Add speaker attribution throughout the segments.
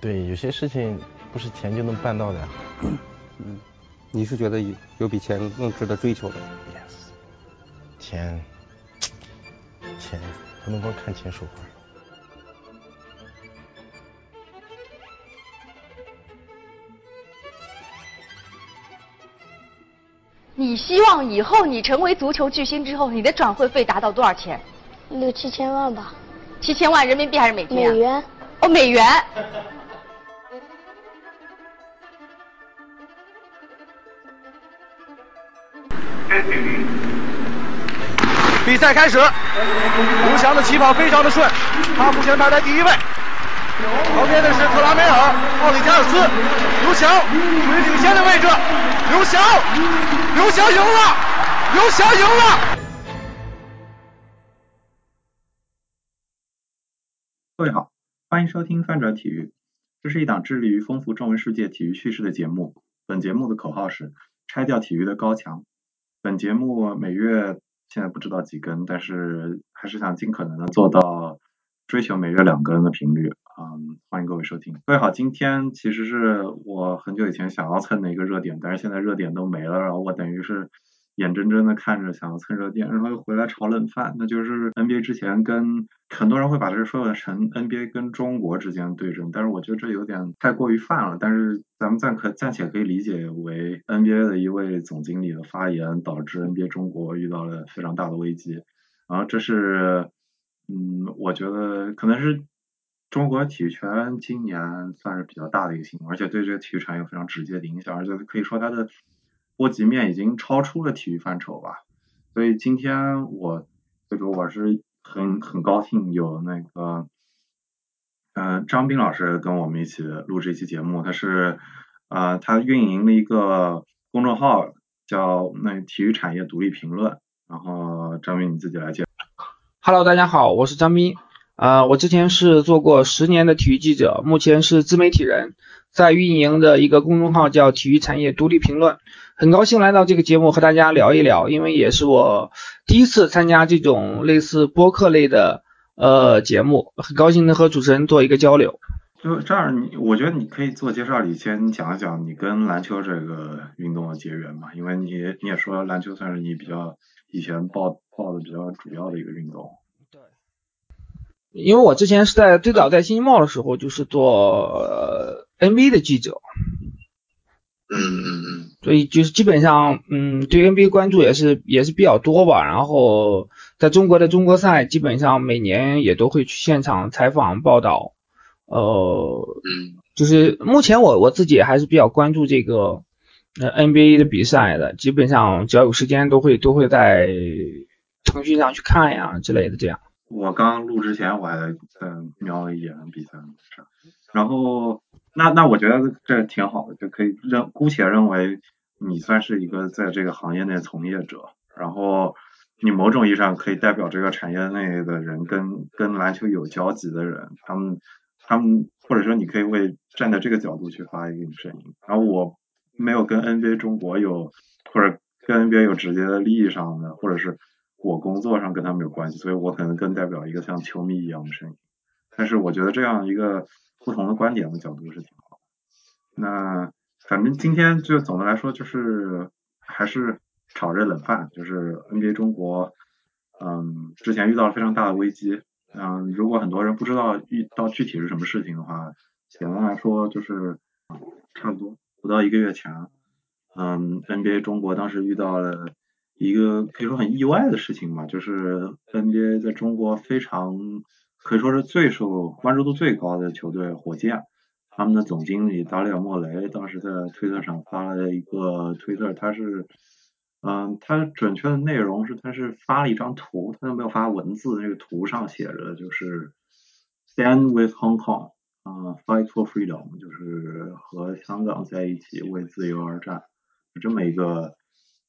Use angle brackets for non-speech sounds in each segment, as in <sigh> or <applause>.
Speaker 1: 对，有些事情不是钱就能办到的呀。
Speaker 2: 嗯，你是觉得有有比钱更值得追求的
Speaker 1: ？Yes，钱，钱不能光看钱说话。
Speaker 3: 你希望以后你成为足球巨星之后，你的转会费达到多少钱？
Speaker 4: 六七千万吧。
Speaker 3: 七千万人民币还是美金？美
Speaker 4: 元。
Speaker 3: 哦，美元。
Speaker 5: 赛开始，刘翔的起跑非常的顺，他目前排在第一位。旁边的是特拉梅尔、奥里加尔斯，刘翔处于领先的位置。刘翔，刘翔赢了，刘翔赢了。
Speaker 6: 各位好，欢迎收听翻转体育，这是一档致力于丰富中文世界体育趣事的节目。本节目的口号是拆掉体育的高墙。本节目每月现在不知道几根，但是还是想尽可能的做到追求每月两根的频率。嗯，欢迎各位收听。各位好，今天其实是我很久以前想要蹭的一个热点，但是现在热点都没了，然后我等于是眼睁睁的看着想要蹭热点，然后又回来炒冷饭，那就是 NBA 之前跟很多人会把这个说成 NBA 跟中国之间对阵，但是我觉得这有点太过于泛了，但是咱们暂可暂且可以理解为 NBA 的一位总经理的发言导致 NBA 中国遇到了非常大的危机，然后这是嗯，我觉得可能是。中国体育圈今年算是比较大的一个新闻，而且对这个体育产业有非常直接的影响，而且可以说它的波及面已经超出了体育范畴吧。所以今天我，这个我是很很高兴有那个，嗯，张斌老师跟我们一起录这期节目。他是啊，他运营了一个公众号叫那体育产业独立评论。然后张斌你自己来介绍。
Speaker 7: Hello，大家好，我是张斌。啊，我之前是做过十年的体育记者，目前是自媒体人，在运营的一个公众号叫体育产业独立评论。很高兴来到这个节目和大家聊一聊，因为也是我第一次参加这种类似播客类的呃节目，很高兴能和主持人做一个交流。
Speaker 6: 就这样，你我觉得你可以做介绍里先讲一讲你跟篮球这个运动的结缘嘛，因为你你也说篮球算是你比较以前报报的比较主要的一个运动。
Speaker 7: 对因为我之前是在最早在新京报的时候，就是做 NBA 的记者，
Speaker 6: 嗯嗯嗯，
Speaker 7: 所以就是基本上，嗯，对 NBA 关注也是也是比较多吧。然后在中国的中国赛，基本上每年也都会去现场采访报道。呃，
Speaker 6: 嗯，
Speaker 7: 就是目前我我自己还是比较关注这个呃 NBA 的比赛的，基本上只要有时间都会都会在腾讯上去看呀之类的这样。
Speaker 6: 我刚录之前我还嗯瞄了一眼比赛，然后那那我觉得这挺好的，就可以认姑且认为你算是一个在这个行业内从业者，然后你某种意义上可以代表这个产业内的人跟跟篮球有交集的人，他们他们或者说你可以为站在这个角度去发一个声音，然后我没有跟 NBA 中国有或者跟 NBA 有直接的利益上的或者是。我工作上跟他们有关系，所以我可能更代表一个像球迷一样的声音。但是我觉得这样一个不同的观点的角度是挺好。那反正今天就总的来说就是还是炒热冷饭，就是 NBA 中国，嗯，之前遇到了非常大的危机。嗯，如果很多人不知道遇到具体是什么事情的话，简单来说就是差不多不到一个月前，嗯，NBA 中国当时遇到了。一个可以说很意外的事情吧，就是 NBA 在中国非常可以说是最受关注度最高的球队火箭，他们的总经理达里尔莫雷当时在推特上发了一个推特，他是嗯，他准确的内容是他是发了一张图，他都没有发文字，那个图上写着就是 Stand with Hong Kong，啊，Fight for freedom，就是和香港在一起为自由而战，这么一个。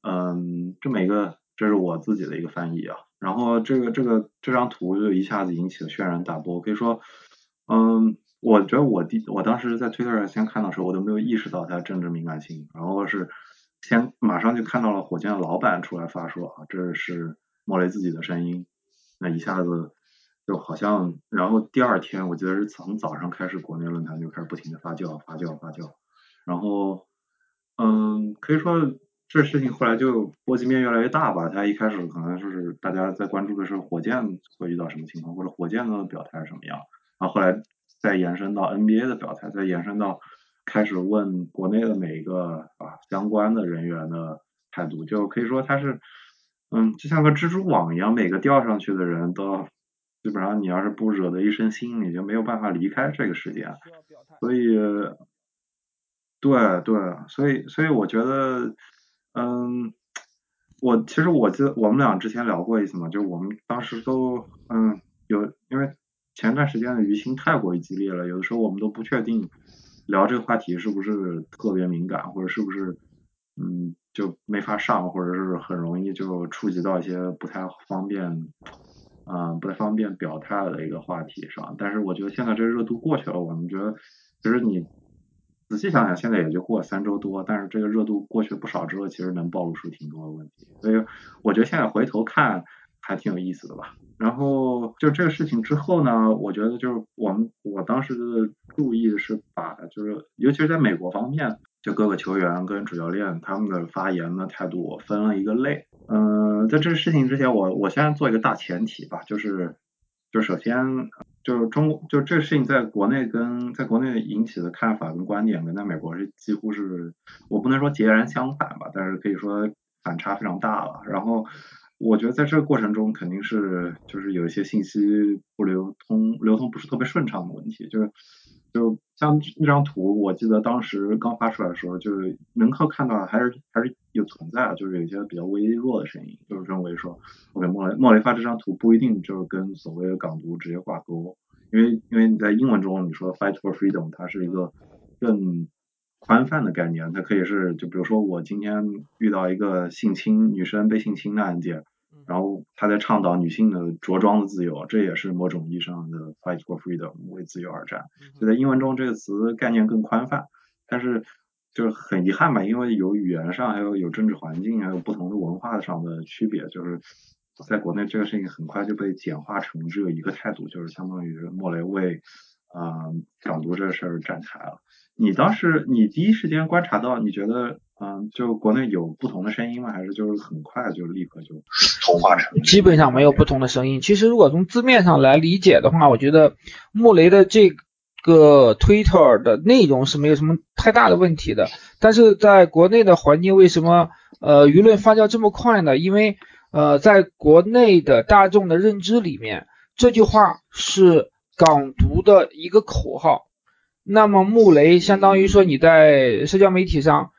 Speaker 6: 嗯，这么一个，这是我自己的一个翻译啊。然后这个这个这张图就一下子引起了轩然大波。可以说，嗯，我觉得我第我当时在推特上先看到时候，我都没有意识到它政治敏感性。然后是先马上就看到了火箭的老板出来发说啊，这是莫雷自己的声音。那一下子就好像，然后第二天我记得是从早上开始，国内论坛就开始不停的发酵、发酵、发酵，然后，嗯，可以说这事情后来就波及面越来越大吧。它一开始可能就是大家在关注的是火箭会遇到什么情况，或者火箭的表态是什么样，然后后来再延伸到 NBA 的表态，再延伸到开始问国内的每一个啊相关的人员的态度，就可以说它是，嗯，就像个蜘蛛网一样，每个吊上去的人都。基本上你要是不惹得一身腥，你就没有办法离开这个世界。所以，对对，所以所以我觉得，嗯，我其实我记得我们俩之前聊过一次嘛，就我们当时都嗯有，因为前段时间的舆情太过于激烈了，有的时候我们都不确定聊这个话题是不是特别敏感，或者是不是嗯就没法上，或者是很容易就触及到一些不太方便。嗯，不太方便表态的一个话题上，但是我觉得现在这热度过去了，我们觉得其实你仔细想想，现在也就过了三周多，但是这个热度过去不少之后，其实能暴露出挺多的问题，所以我觉得现在回头看还挺有意思的吧。然后就这个事情之后呢，我觉得就是我们我当时的注意是把就是尤其是在美国方面，就各个球员跟主教练他们的发言的态度，我分了一个类。嗯，在这个事情之前，我我先做一个大前提吧，就是，就首先就是中，就这个事情在国内跟在国内引起的看法跟观点，跟在美国是几乎是，我不能说截然相反吧，但是可以说反差非常大了。然后我觉得在这个过程中，肯定是就是有一些信息不流通，流通不是特别顺畅的问题，就是。就像那张图，我记得当时刚发出来的时候，就是能够看到还是还是有存在，就是有一些比较微弱的声音，就是认为说，OK，莫雷莫雷发这张图不一定就是跟所谓的港独直接挂钩，因为因为你在英文中你说 fight for freedom，它是一个更宽泛的概念，它可以是就比如说我今天遇到一个性侵女生被性侵的案件。然后他在倡导女性的着装的自由，这也是某种意义上的 fight for freedom，为自由而战。就在英文中，这个词概念更宽泛，但是就是很遗憾吧，因为有语言上，还有有政治环境，还有不同的文化上的区别，就是在国内这个事情很快就被简化成只有一个态度，就是相当于莫雷为啊港独这个事儿站台了。你当时你第一时间观察到，你觉得？嗯，就国内有不同的声音吗？还是就是很快就立刻就同化成？
Speaker 7: 基本上没有不同的声音。其实如果从字面上来理解的话，我觉得穆雷的这个 Twitter 的内容是没有什么太大的问题的。但是在国内的环境为什么呃舆论发酵这么快呢？因为呃在国内的大众的认知里面，这句话是港独的一个口号。那么穆雷相当于说你在社交媒体上。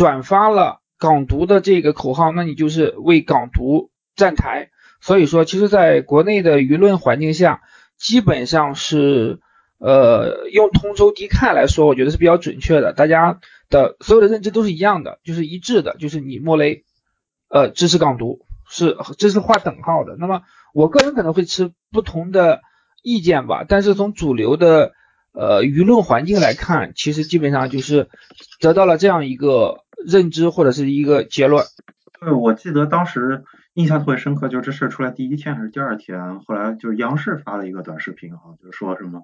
Speaker 7: 转发了港独的这个口号，那你就是为港独站台。所以说，其实在国内的舆论环境下，基本上是呃用同仇敌忾来说，我觉得是比较准确的。大家的所有的认知都是一样的，就是一致的，就是你莫雷呃支持港独，是这是画等号的。那么我个人可能会持不同的意见吧，但是从主流的。呃，舆论环境来看，其实基本上就是得到了这样一个认知或者是一个结论。
Speaker 6: 对，我记得当时印象特别深刻，就是这事出来第一天还是第二天，后来就是央视发了一个短视频哈，就是说什么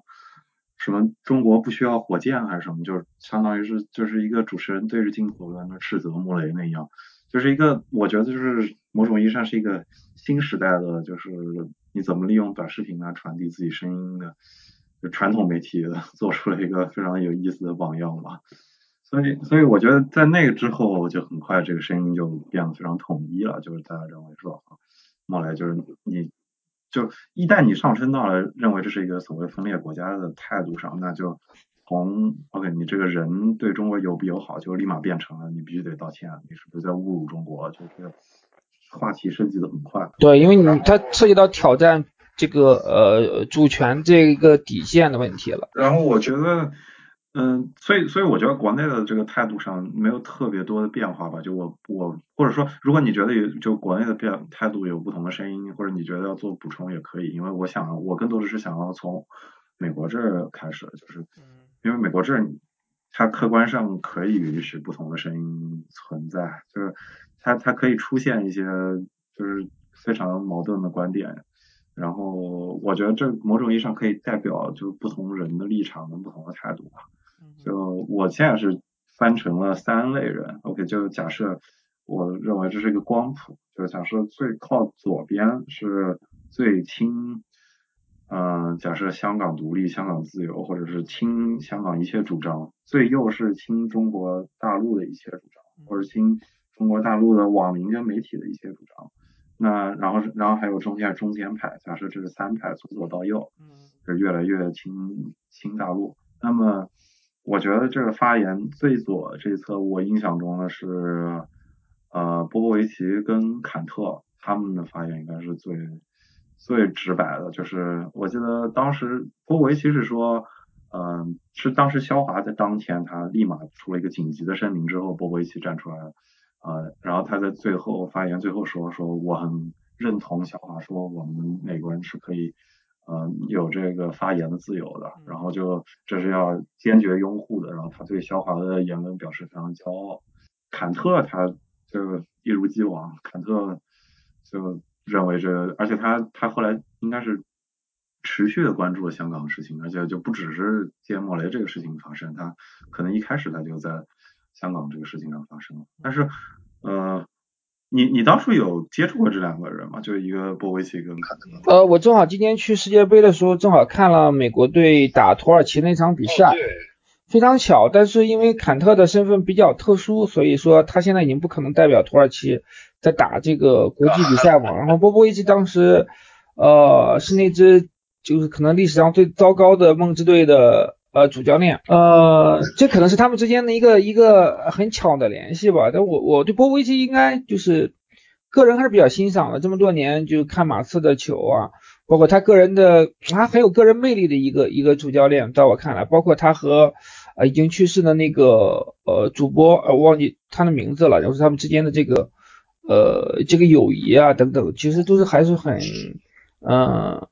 Speaker 6: 什么中国不需要火箭还是什么，就是相当于是就是一个主持人对着镜头在那斥责穆雷那样，就是一个我觉得就是某种意义上是一个新时代的，就是你怎么利用短视频来传递自己声音的。就传统媒体做出了一个非常有意思的榜样吧，所以所以我觉得在那个之后，就很快这个声音就变得非常统一了，就是大家认为说，莫雷就是你，就一旦你上升到了认为这是一个所谓分裂国家的态度上，那就从 OK 你这个人对中国友不友好，就立马变成了你必须得道歉，你是不是在侮辱中国？就是话题升级的很快。
Speaker 7: 对，因为你它涉及到挑战。这个呃主权这个底线的问题了。
Speaker 6: 然后我觉得，嗯，所以所以我觉得国内的这个态度上没有特别多的变化吧。就我我或者说，如果你觉得有就国内的变态度有不同的声音，或者你觉得要做补充也可以。因为我想我更多的是想要从美国这儿开始，就是因为美国这儿它客观上可以允许不同的声音存在，就是它它可以出现一些就是非常矛盾的观点。然后我觉得这某种意义上可以代表就不同人的立场跟不同的态度吧。就我现在是分成了三类人，OK，就假设我认为这是一个光谱，就假设最靠左边是最亲，嗯，假设香港独立、香港自由，或者是亲香港一切主张，最右是亲中国大陆的一切主张，或者亲中国大陆的网民跟媒体的一些主张。那然后然后还有中间中间派，假设这是三派，从左到右，是越来越亲亲大陆。那么我觉得这个发言最左这一侧，我印象中的是呃波波维奇跟坎特他们的发言应该是最最直白的，就是我记得当时波波维奇是说，嗯，是当时肖华在当天他立马出了一个紧急的声明之后，波波维奇站出来了。呃，然后他在最后发言最后说说我很认同小华说我们美国人是可以呃有这个发言的自由的，然后就这是要坚决拥护的，然后他对肖华的言论表示非常骄傲。坎特他就一如既往，坎特就认为这，而且他他后来应该是持续的关注了香港的事情，而且就不只是接莫雷这个事情发生，他可能一开始他就在。香港这个事情上发生了，但是，呃，你你当初有接触过这两个人吗？就一个波维奇跟坎特。
Speaker 7: 呃，我正好今天去世界杯的时候，正好看了美国队打土耳其那场比赛，非常巧。但是因为坎特的身份比较特殊，所以说他现在已经不可能代表土耳其在打这个国际比赛嘛。<laughs> 然后波波维奇当时，呃，是那支就是可能历史上最糟糕的梦之队的。呃，主教练，呃，这可能是他们之间的一个一个很巧的联系吧。但我我对波波维奇应该就是个人还是比较欣赏的。这么多年就看马刺的球啊，包括他个人的，他很有个人魅力的一个一个主教练，在我看来，包括他和呃已经去世的那个呃主播，呃忘记他的名字了，然后他们之间的这个呃这个友谊啊等等，其实都是还是很嗯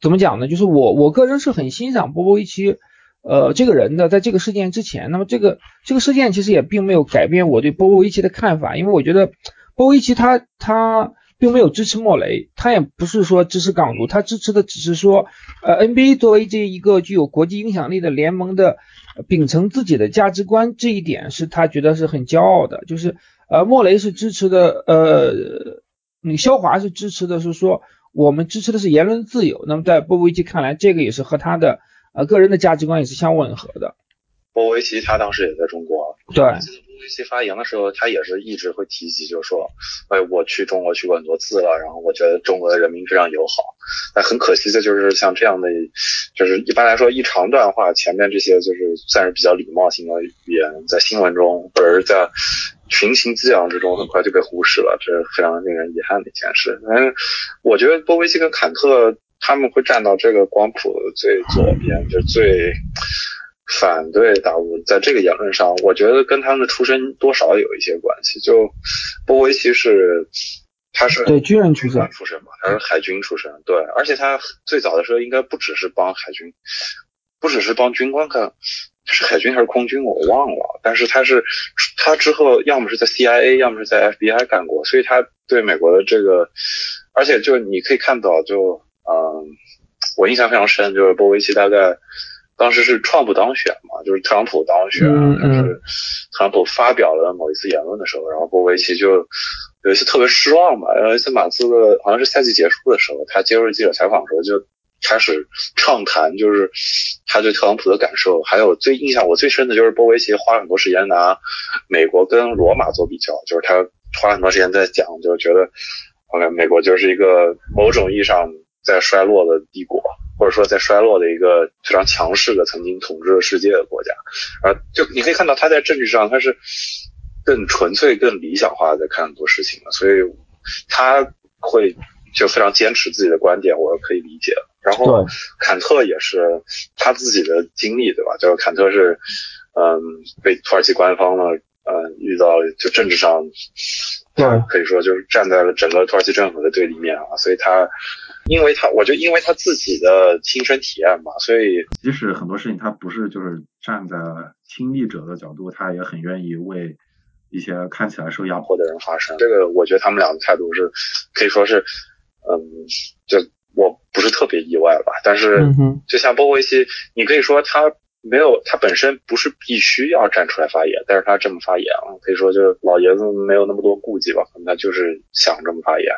Speaker 7: 怎么讲呢？就是我我个人是很欣赏波波维奇。呃，这个人呢，在这个事件之前，那么这个这个事件其实也并没有改变我对波波维奇的看法，因为我觉得波波维奇他他并没有支持莫雷，他也不是说支持港独，他支持的只是说，呃，NBA 作为这一个具有国际影响力的联盟的，秉承自己的价值观，这一点是他觉得是很骄傲的。就是呃，莫雷是支持的，呃，你肖华是支持的，是说我们支持的是言论自由。那么在波波维奇看来，这个也是和他的。啊，个人的价值观也是相吻合的。
Speaker 8: 波维奇他当时也在中国，
Speaker 7: 对。
Speaker 8: 波维奇发言的时候，他也是一直会提及，就是说，哎，我去中国去过很多次了，然后我觉得中国的人民非常友好。但很可惜的就是，像这样的，就是一般来说一长段话前面这些就是算是比较礼貌性的语言，在新闻中或者是在群情激昂之中，很快就被忽视了，这是非常令人遗憾的一件事。嗯，我觉得波维奇跟坎特。他们会站到这个光谱最左边，就最反对大陆。在这个言论上，我觉得跟他们的出身多少有一些关系。就波维奇是，他是
Speaker 7: 对军人出身
Speaker 8: 出身嘛，他是海军出身，对，而且他最早的时候应该不只是帮海军，不只是帮军官干，是海军还是空军我忘了。但是他是他之后要么是在 CIA，要么是在 FBI 干过，所以他对美国的这个，而且就你可以看到就。嗯，我印象非常深，就是波维奇大概当时是川普当选嘛，就是特朗普当选，就是特朗普发表了某一次言论的时候，然后波维奇就有一次特别失望嘛，有一次马刺的好像是赛季结束的时候，他接受记者采访的时候就开始畅谈，就是他对特朗普的感受，还有最印象我最深的就是波维奇花了很多时间拿美国跟罗马做比较，就是他花了很多时间在讲，就觉得 OK 美国就是一个某种意义上。在衰落的帝国，或者说在衰落的一个非常强势的曾经统治了世界的国家，啊，就你可以看到他在政治上他是更纯粹、更理想化的在看很多事情的，所以他会就非常坚持自己的观点，我是可以理解的。然后坎特也是他自己的经历，对吧？就是坎特是嗯被土耳其官方呢，嗯遇到就政治上，
Speaker 7: 对，
Speaker 8: 可以说就是站在了整个土耳其政府的对立面啊，所以他。因为他，我就因为他自己的亲身体验嘛，所以
Speaker 6: 即使很多事情他不是就是站在亲历者的角度，他也很愿意为一些看起来受压迫
Speaker 8: 的人发声。这个我觉得他们俩的态度是可以说是，嗯，就我不是特别意外吧。但是
Speaker 7: 嗯哼，
Speaker 8: 就像波维奇，你可以说他没有，他本身不是必须要站出来发言，但是他这么发言啊，可以说就是老爷子没有那么多顾忌吧，可能他就是想这么发言。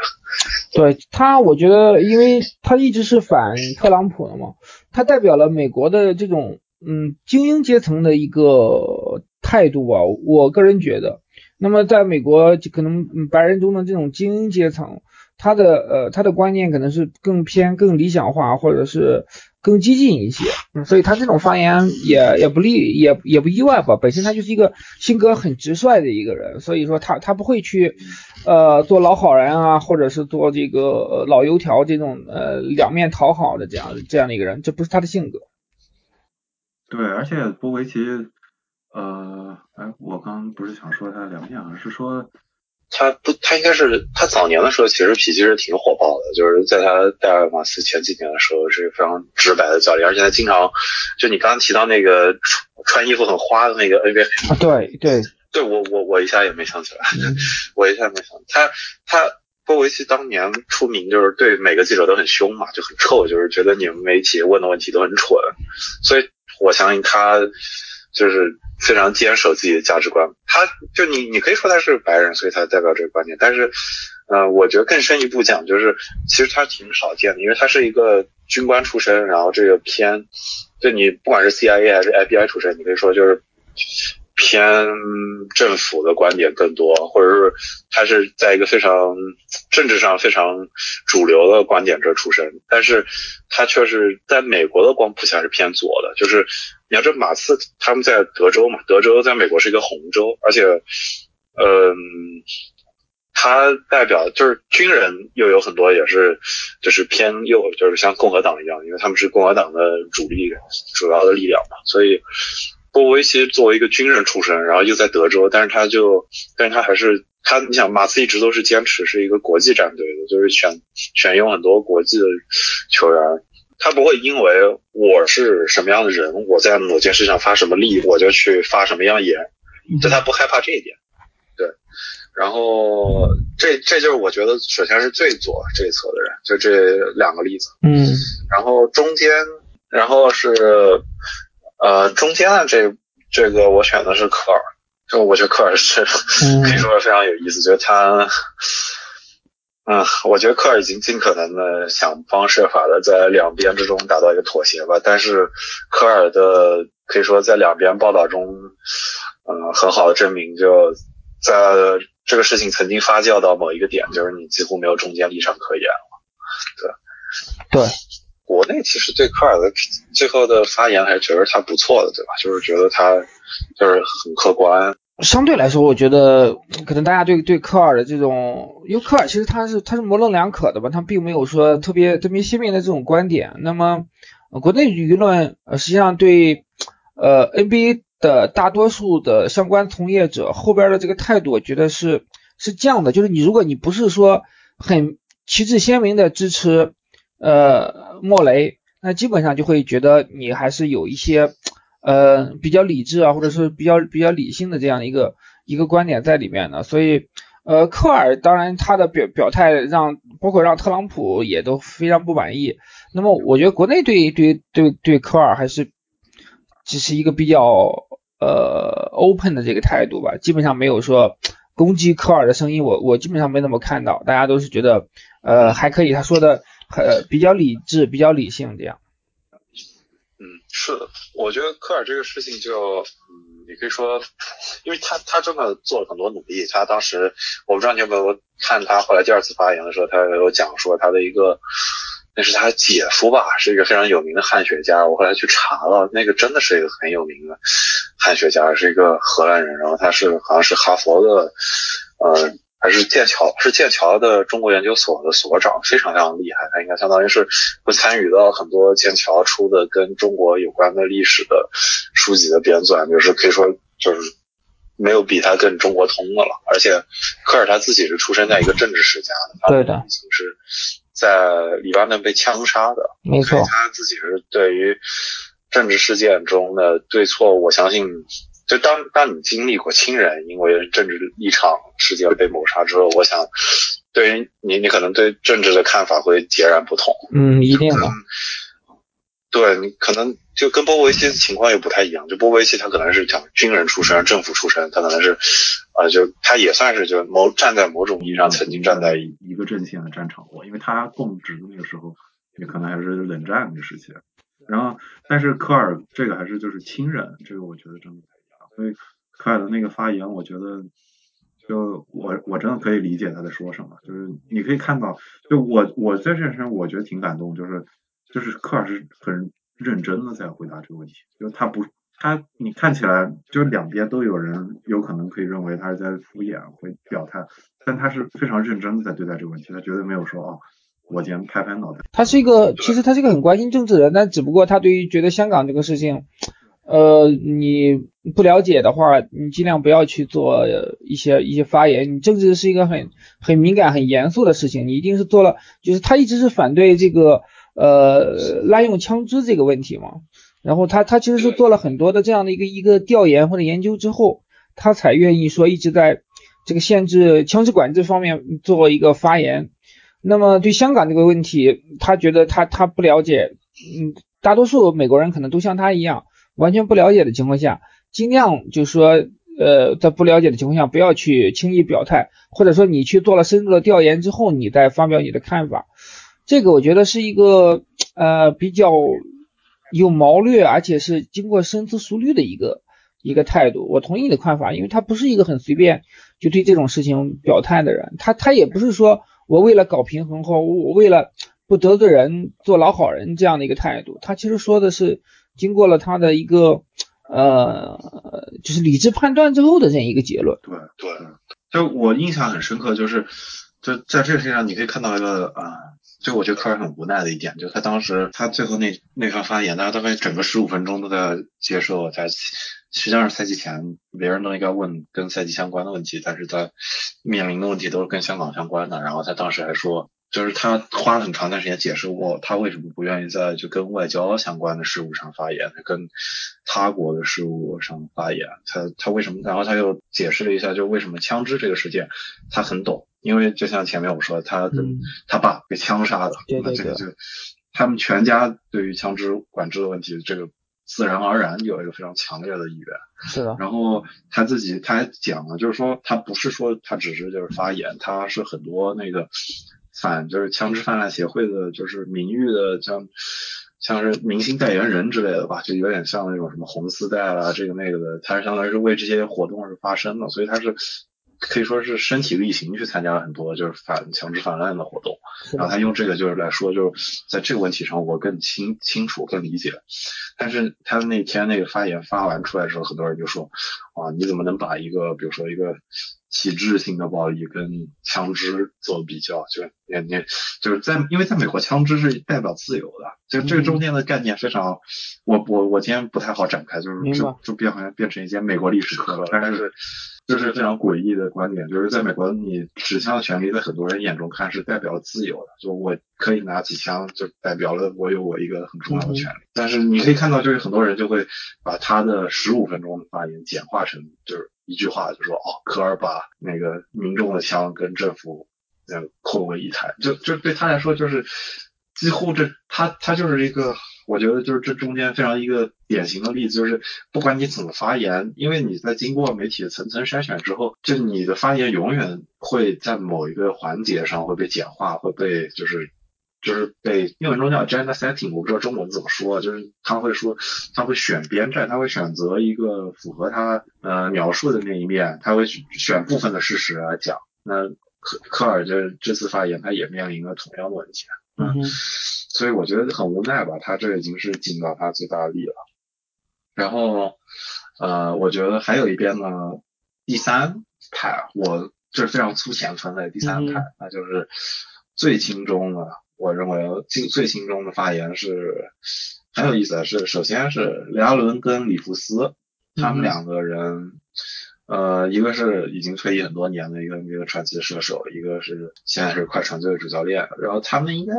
Speaker 7: 对他，我觉得，因为他一直是反特朗普的嘛，他代表了美国的这种嗯精英阶层的一个态度吧，我个人觉得。那么在美国，可能白人中的这种精英阶层，他的呃他的观念可能是更偏更理想化，或者是更激进一些，嗯所以他这种发言也也不利也也不意外吧。本身他就是一个性格很直率的一个人，所以说他他不会去呃做老好人啊，或者是做这个呃老油条这种呃两面讨好的这样这样的一个人，这不是他的性格。
Speaker 6: 对，而且波维奇，呃，哎，我刚不是想说他两面，而是说
Speaker 8: 他不，他应该是他早年的时候其实脾气是挺火爆的，就是在他戴尔马斯前几年的时候是非常直白的教练，而且他经常就你刚刚提到那个穿穿衣服很花的那个 NBA，
Speaker 7: 啊，对对，
Speaker 8: 对我我我一下也没想起来，<laughs> 我一下没想他他波维奇当年出名就是对每个记者都很凶嘛，就很臭，就是觉得你们媒体问的问题都很蠢，所以我相信他就是非常坚守自己的价值观。他就你你可以说他是白人，所以他代表这个观点，但是呃，我觉得更深一步讲，就是其实他挺少见的，因为他是一个军官出身，然后这个偏就你不管是 CIA 还是 FBI 出身，你可以说就是。偏政府的观点更多，或者是他是在一个非常政治上非常主流的观点这出身，但是他却是在美国的光谱下是偏左的。就是你要这马刺他们在德州嘛，德州在美国是一个红州，而且，嗯，他代表就是军人又有很多也是就是偏右，就是像共和党一样，因为他们是共和党的主力主要的力量嘛，所以。波维奇作为一个军人出身，然后又在德州，但是他就，但是他还是他，你想马刺一直都是坚持是一个国际战队的，就是选选用很多国际的球员，他不会因为我是什么样的人，我在某件事上发什么力，我就去发什么样言，就他不害怕这一点，对，然后这这就是我觉得首先是最左这一侧的人，就这两个例子，
Speaker 7: 嗯，
Speaker 8: 然后中间，然后是。呃，中间的这这个我选的是科尔，就我觉得科尔是可以说是非常有意思，就是他，嗯，我觉得科尔已经尽可能的想方设法的在两边之中达到一个妥协吧，但是科尔的可以说在两边报道中，嗯，很好的证明就在这个事情曾经发酵到某一个点，就是你几乎没有中间立场可言了，
Speaker 7: 对，对。
Speaker 8: 国内其实对科尔的最后的发言还是觉得他不错的，对吧？就是觉得他就是很客观。
Speaker 7: 相对来说，我觉得可能大家对对科尔的这种，因为科尔其实他是他是模棱两可的吧，他并没有说特别特别鲜明的这种观点。那么国内舆论呃实际上对呃 NBA 的大多数的相关从业者后边的这个态度，我觉得是是这样的，就是你如果你不是说很旗帜鲜明的支持。呃，莫雷，那基本上就会觉得你还是有一些呃比较理智啊，或者是比较比较理性的这样一个一个观点在里面的。所以，呃，科尔当然他的表表态让包括让特朗普也都非常不满意。那么，我觉得国内对对对对科尔还是只是一个比较呃 open 的这个态度吧，基本上没有说攻击科尔的声音。我我基本上没怎么看到，大家都是觉得呃还可以，他说的。呃，比较理智，比较理性，这样。
Speaker 8: 是的，我觉得科尔这个事情就，嗯，你可以说，因为他他真的做了很多努力。他当时，我不知道你有没有看他后来第二次发言的时候，他有讲说他的一个，那是他姐夫吧，是一个非常有名的汉学家。我后来去查了，那个真的是一个很有名的汉学家，是一个荷兰人，然后他是好像是哈佛的，呃。还是剑桥，是剑桥的中国研究所的所长，非常非常厉害。他应该相当于是会参与到很多剑桥出的跟中国有关的历史的书籍的编纂，就是可以说就是没有比他更中国通的了。而且科尔他自己是出生在一个政治世家的，
Speaker 7: 对的，
Speaker 8: 是在黎巴嫩被枪杀的，
Speaker 7: 没错。
Speaker 8: 他自己是对于政治事件中的对错，我相信。就当当你经历过亲人因为政治立场事件被谋杀之后，我想，对于你，你可能对政治的看法会截然不同。
Speaker 7: 嗯，一定的。
Speaker 8: 对你可能就跟波波维奇的情况又不太一样，就波波维奇他可能是讲军人出身、政府出身，他可能是啊，就他也算是就某站在某种意义上曾经站在
Speaker 6: 一个阵线的战场过，因为他供职的那个时候也可能还是冷战的时期。然后，但是科尔这个还是就是亲人，这个我觉得真的所以科尔的那个发言，我觉得就我我真的可以理解他在说什么，就是你可以看到，就我我在这身我觉得挺感动，就是就是科尔是很认真的在回答这个问题，就他不他你看起来就两边都有人有可能可以认为他是在敷衍会表态，但他是非常认真的在对待这个问题，他绝对没有说哦。我先拍拍脑袋。
Speaker 7: 他是一个，其实他是一个很关心政治的人，但只不过他对于觉得香港这个事情，呃，你不了解的话，你尽量不要去做一些一些发言。你政治是一个很很敏感、很严肃的事情，你一定是做了，就是他一直是反对这个呃滥用枪支这个问题嘛。然后他他其实是做了很多的这样的一个一个调研或者研究之后，他才愿意说一直在这个限制枪支管制方面做一个发言。那么对香港这个问题，他觉得他他不了解，嗯，大多数美国人可能都像他一样，完全不了解的情况下，尽量就是说，呃，在不了解的情况下，不要去轻易表态，或者说你去做了深入的调研之后，你再发表你的看法，这个我觉得是一个呃比较有谋略，而且是经过深思熟虑的一个一个态度。我同意你的看法，因为他不是一个很随便就对这种事情表态的人，他他也不是说。我为了搞平衡或我为了不得罪人做老好人这样的一个态度，他其实说的是经过了他的一个呃就是理智判断之后的这样一个结论。
Speaker 8: 对对，就我印象很深刻，就是就在这个事情上你可以看到一个啊，就我觉得科尔很无奈的一点，就他当时他最后那那番发言，他大概整个十五分钟都在接受在。实际上是赛季前，别人都应该问跟赛季相关的问题，但是他面临的问题都是跟香港相关的。然后他当时还说，就是他花了很长段时间解释过，他为什么不愿意在就跟外交相关的事务上发言，跟他国的事务上发言。他他为什么？然后他又解释了一下，就为什么枪支这个事件他很懂，因为就像前面我说，他跟他爸被枪杀的，那这个就他们全家对于枪支管制的问题，这个。自然而然有一个非常强烈的意愿，
Speaker 7: 是的。
Speaker 8: 然后他自己他还讲了，就是说他不是说他只是就是发言，他是很多那个反就是枪支泛滥协会的，就是名誉的像像是明星代言人之类的吧，就有点像那种什么红丝带啊这个那个的，他是相当于是为这些活动而发声的，所以他是。可以说是身体力行去参加了很多就是反强制泛滥的活动，然后他用这个就是来说，就是在这个问题上我更清清楚更理解。但是他那天那个发言发完出来的时候，很多人就说啊，你怎么能把一个比如说一个体制性的暴力跟枪支做比较？就你你就是在因为在美国枪支是代表自由的，就这个中间的概念非常，我我我今天不太好展开，就是就就变好像变成一节美国历史课了，但是。这是非常诡异的观点，就是在美国，你持枪的权利在很多人眼中看是代表自由的，就我可以拿起枪，就代表了我有我一个很重要的权利。但是你可以看到，就是很多人就会把他的十五分钟的发言简化成就是一句话，就说哦，科尔把那个民众的枪跟政府嗯混为一谈，就就对他来说就是几乎这他他就是一个。我觉得就是这中间非常一个典型的例子，就是不管你怎么发言，因为你在经过媒体层层筛选之后，就你的发言永远会在某一个环节上会被简化，会被就是就是被英文中叫 agenda setting，我不知道中文怎么说，就是他会说他会选边站，他会选择一个符合他呃描述的那一面，他会选部分的事实来讲。那科科尔这这次发言，他也面临了同样的问题。
Speaker 7: 嗯。
Speaker 8: 所以我觉得很无奈吧，他这已经是尽到他最大的力了。然后，呃，我觉得还有一边呢，第三排，我这是非常粗浅分类，第三排，那就是最轻中的。我认为最最轻中的发言是很有意思的是，首先是雷阿伦跟里弗斯，他们两个人。呃，一个是已经退役很多年的一个一个传奇射手，一个是现在是快船队的主教练。然后他们应该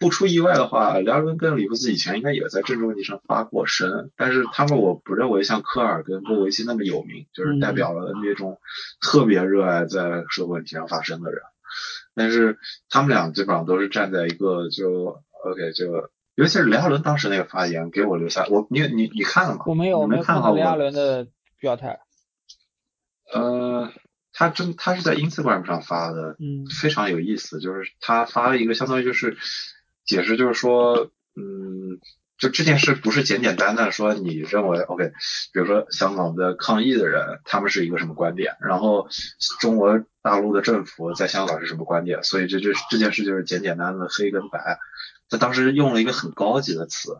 Speaker 8: 不出意外的话，辽伦跟里弗斯以前应该也在政治问题上发过声，但是他们我不认为像科尔跟波维奇那么有名，就是代表了 NBA 中特别热爱在社会问题上发声的人。但是他们俩基本上都是站在一个就 OK 就，尤其是雷阿伦当时那个发言给我留下，我你你你看了吗？
Speaker 7: 我没有，
Speaker 8: 我
Speaker 7: 没有看到雷阿？伦的表态。
Speaker 8: 呃，他真他是在 Instagram 上发的，
Speaker 7: 嗯
Speaker 8: 非常有意思，就是他发了一个相当于就是解释，就是说，嗯，就这件事不是简简单单说你认为 OK，比如说香港的抗议的人，他们是一个什么观点，然后中国大陆的政府在香港是什么观点，所以这这这件事就是简简单单的黑跟白。他当时用了一个很高级的词，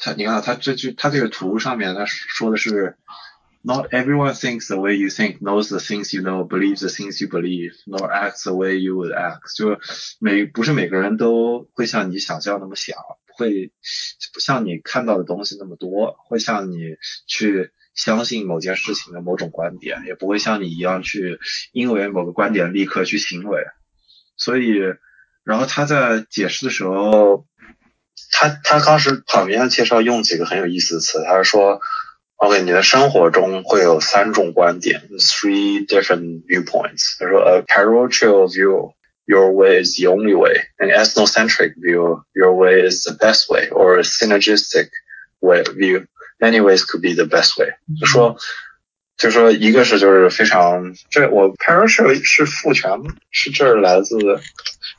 Speaker 8: 他你看他这句他这个图上面他说的是。Not everyone thinks the way you think, knows the things you know, believes the things you believe, nor acts the way you would act。就是每不是每个人都会像你想象那么想，不会不像你看到的东西那么多，会像你去相信某件事情的某种观点，也不会像你一样去因为某个观点立刻去行为。所以，然后他在解释的时候，他他当时旁边介绍用几个很有意思的词，他是说。OK，你的生活中会有三种观点，three different viewpoints。他说，a parochial view, your way is the only way. An ethnocentric view, your way is the best way. Or a synergistic way view, many ways could be the best way。就说，就说一个是就是非常，这我 parochial 是父权，是这儿来自，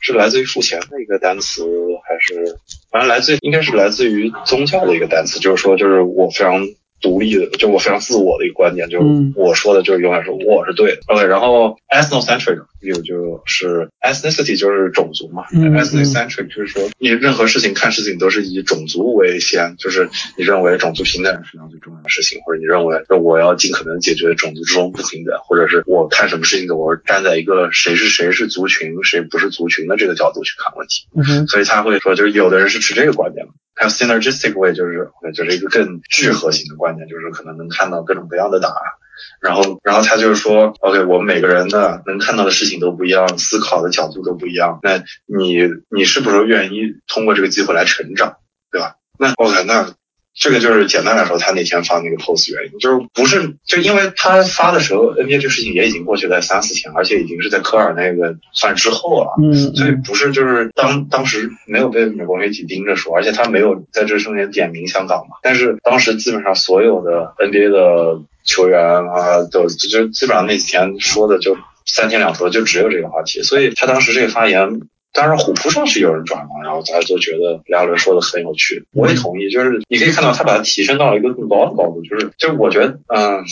Speaker 8: 是来自于父权的一个单词，还是反正来自应该是来自于宗教的一个单词，就是说就是我非常。 独立的，就我非常自我的一个观点，就是
Speaker 7: 嗯
Speaker 8: 我说的就是永远是我是对的。OK，然后 ethnocentric view 就是 ethnicity 就是种族嘛、
Speaker 7: 嗯
Speaker 8: e t h n i c e n t r i c 就是说你任何事情看事情都是以种族为先，就是你认为种族平等是最重要的事情，或者你认为我要尽可能解决种族之中不平等，或者是我看什么事情的我是站在一个谁是谁是族群，谁不是族群的这个角度去看问题。
Speaker 7: 嗯哼，
Speaker 8: 所以他会说，就是有的人是持这个观点嘛，还有 synergistic way，就是就是一个更聚合型的观点，就是可能能看到各种各样的答案。然后，然后他就是说，OK，我们每个人的能看到的事情都不一样，思考的角度都不一样。那你你是不是愿意通过这个机会来成长，对吧？那 OK，那这个就是简单来说，他那天发那个 post 原因，就是不是就因为他发的时候，NBA 这个事情也已经过去了三四天，而且已经是在科尔那个算之后了。
Speaker 7: 嗯
Speaker 8: 所以不是就是当当时没有被美国媒体盯着说，而且他没有在这中间点名香港嘛。但是当时基本上所有的 NBA 的球员啊，都就就基本上那几天说的就三天两头就只有这个话题，所以他当时这个发言。当然，虎扑上是有人转嘛，然后大家都觉得梁伦说的很有趣，我也同意。就是你可以看到他把它提升到了一个更高的高度，就是就是我觉得，嗯，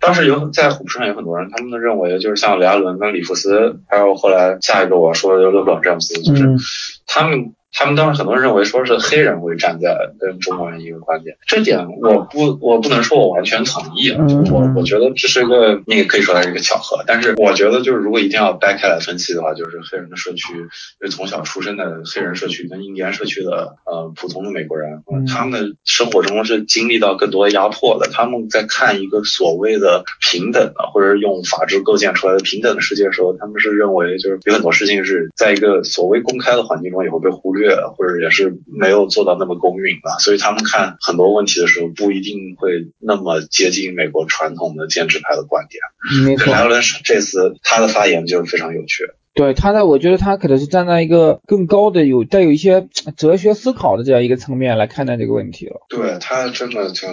Speaker 8: 当时有在虎扑上有很多人，他们认为就是像雷阿伦跟里弗斯，还有后来下一个我说的勒布朗詹姆斯，就是
Speaker 7: 嗯
Speaker 8: 他们他们当时很多人认为说是黑人会站在跟中国人一个观点，这点我不我不能说我完全同意啊，
Speaker 7: 嗯。
Speaker 8: 我我觉得这是一个你也可以说它是一个巧合，但是我觉得就是如果一定要掰开来分析的话，就是黑人的社区，就是从小出生的黑人社区跟印第安社区的呃普通的美国人，
Speaker 7: 嗯。
Speaker 8: 他们的生活中是经历到更多压迫的，他们在看一个所谓的平等的，或者是用法治构建出来的平等的世界的时候，他们是认为就是有很多事情是在一个所谓公开的环境中也会被忽略，或者也是没有做到那么公允吧，所以他们看很多问题的时候不一定会那么接近美国传统的建制派的观点。
Speaker 7: 没错。
Speaker 8: 对莱伦这次他的发言就是非常有趣。
Speaker 7: 对他呢，我觉得他可能是站在一个更高的、有带有一些哲学思考的这样一个层面来看待这个问题了。
Speaker 8: 对他真的就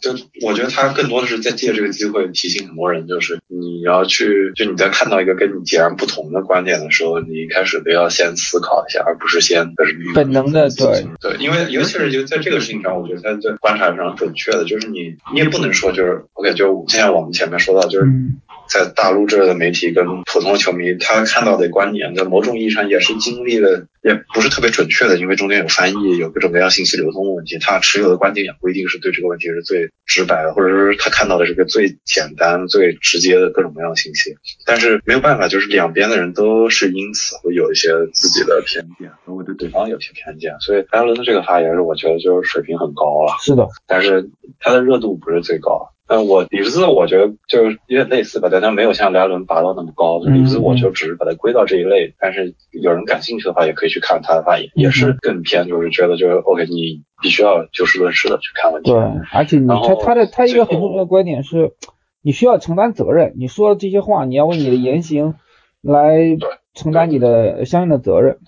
Speaker 8: 就我觉得他更多的是在借这个机会提醒很多人，就是你要去就你在看到一个跟你截然不同的观点的时候，你一开始都要先思考一下，而不是先就是
Speaker 7: 本能的对。
Speaker 8: 对，因为尤其是就在这个事情上，我觉得他在观察上准确的，就是你你也不能说就是 OK，就现在我们前面说到，就是
Speaker 7: 嗯
Speaker 8: 在大陆这儿的媒体跟普通的球迷，他看到的观点，在某种意义上也是经历了，也不是特别准确的，因为中间有翻译，有各种各样信息流通的问题。他持有的观点也不一定是对这个问题是最直白的，或者是他看到的是个最简单、最直接的各种各样的信息。但是没有办法，就是两边的人都是因此会有一些自己的偏见，和会对对方有些偏见。所以艾伦的这个发言是我觉得就是水平很高了。
Speaker 7: 是的，
Speaker 8: 但是它的热度不是最高。但我里弗斯，我觉得就是有点类似吧，但他没有像莱伦拔到那么高。里弗斯，我就只是把它归到这一类。但是有人感兴趣的话，也可以去看他的发言，也是更偏，就是觉得就是 OK，你必须要就事论事的去看问题。
Speaker 7: 对，而且你他他的他一个很重要的观点是，你需要承担责任，你说的这些话，你要为你的言行来承担你的相应的责任。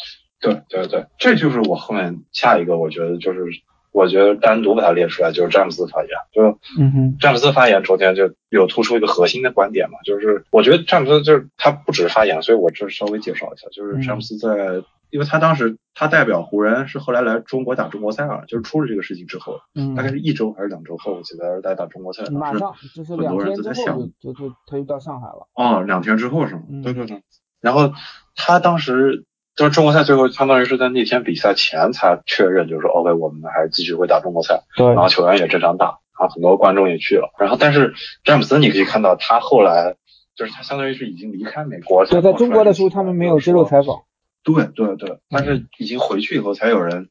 Speaker 8: 对对对，这就是我后面下一个，我觉得就是我觉得单独把它列出来，就是詹姆斯发言，就
Speaker 7: 嗯哼，
Speaker 8: 詹姆斯发言昨天就有突出一个核心的观点嘛，就是我觉得詹姆斯就是他不只是发言，所以我这稍微介绍一下，就是詹姆斯在，因为他当时他代表湖人是后来来中国打中国赛了，就是出了这个事情之后，
Speaker 7: 嗯
Speaker 8: 大概是一周还是两周后，我记得来打中国赛，
Speaker 7: 马上就是两
Speaker 8: 很多人
Speaker 7: 天之
Speaker 8: 都在想
Speaker 7: 后就就就他就到上海了。
Speaker 8: 哦，两天之后是吗？
Speaker 7: 嗯
Speaker 8: 对对对。然后他当时就是中国赛最后相当于是在那天比赛前才确认，就是说 OK，我们还是继续会打中国赛，
Speaker 7: 对
Speaker 8: 然后球员也正常打，然后很多观众也去了。然后但是詹姆斯你可以看到他后来就是他相当于是已经离开美国，
Speaker 7: 对，在中国的时候他们没有接受采访。
Speaker 8: 对对对，但是已经回去以后才有人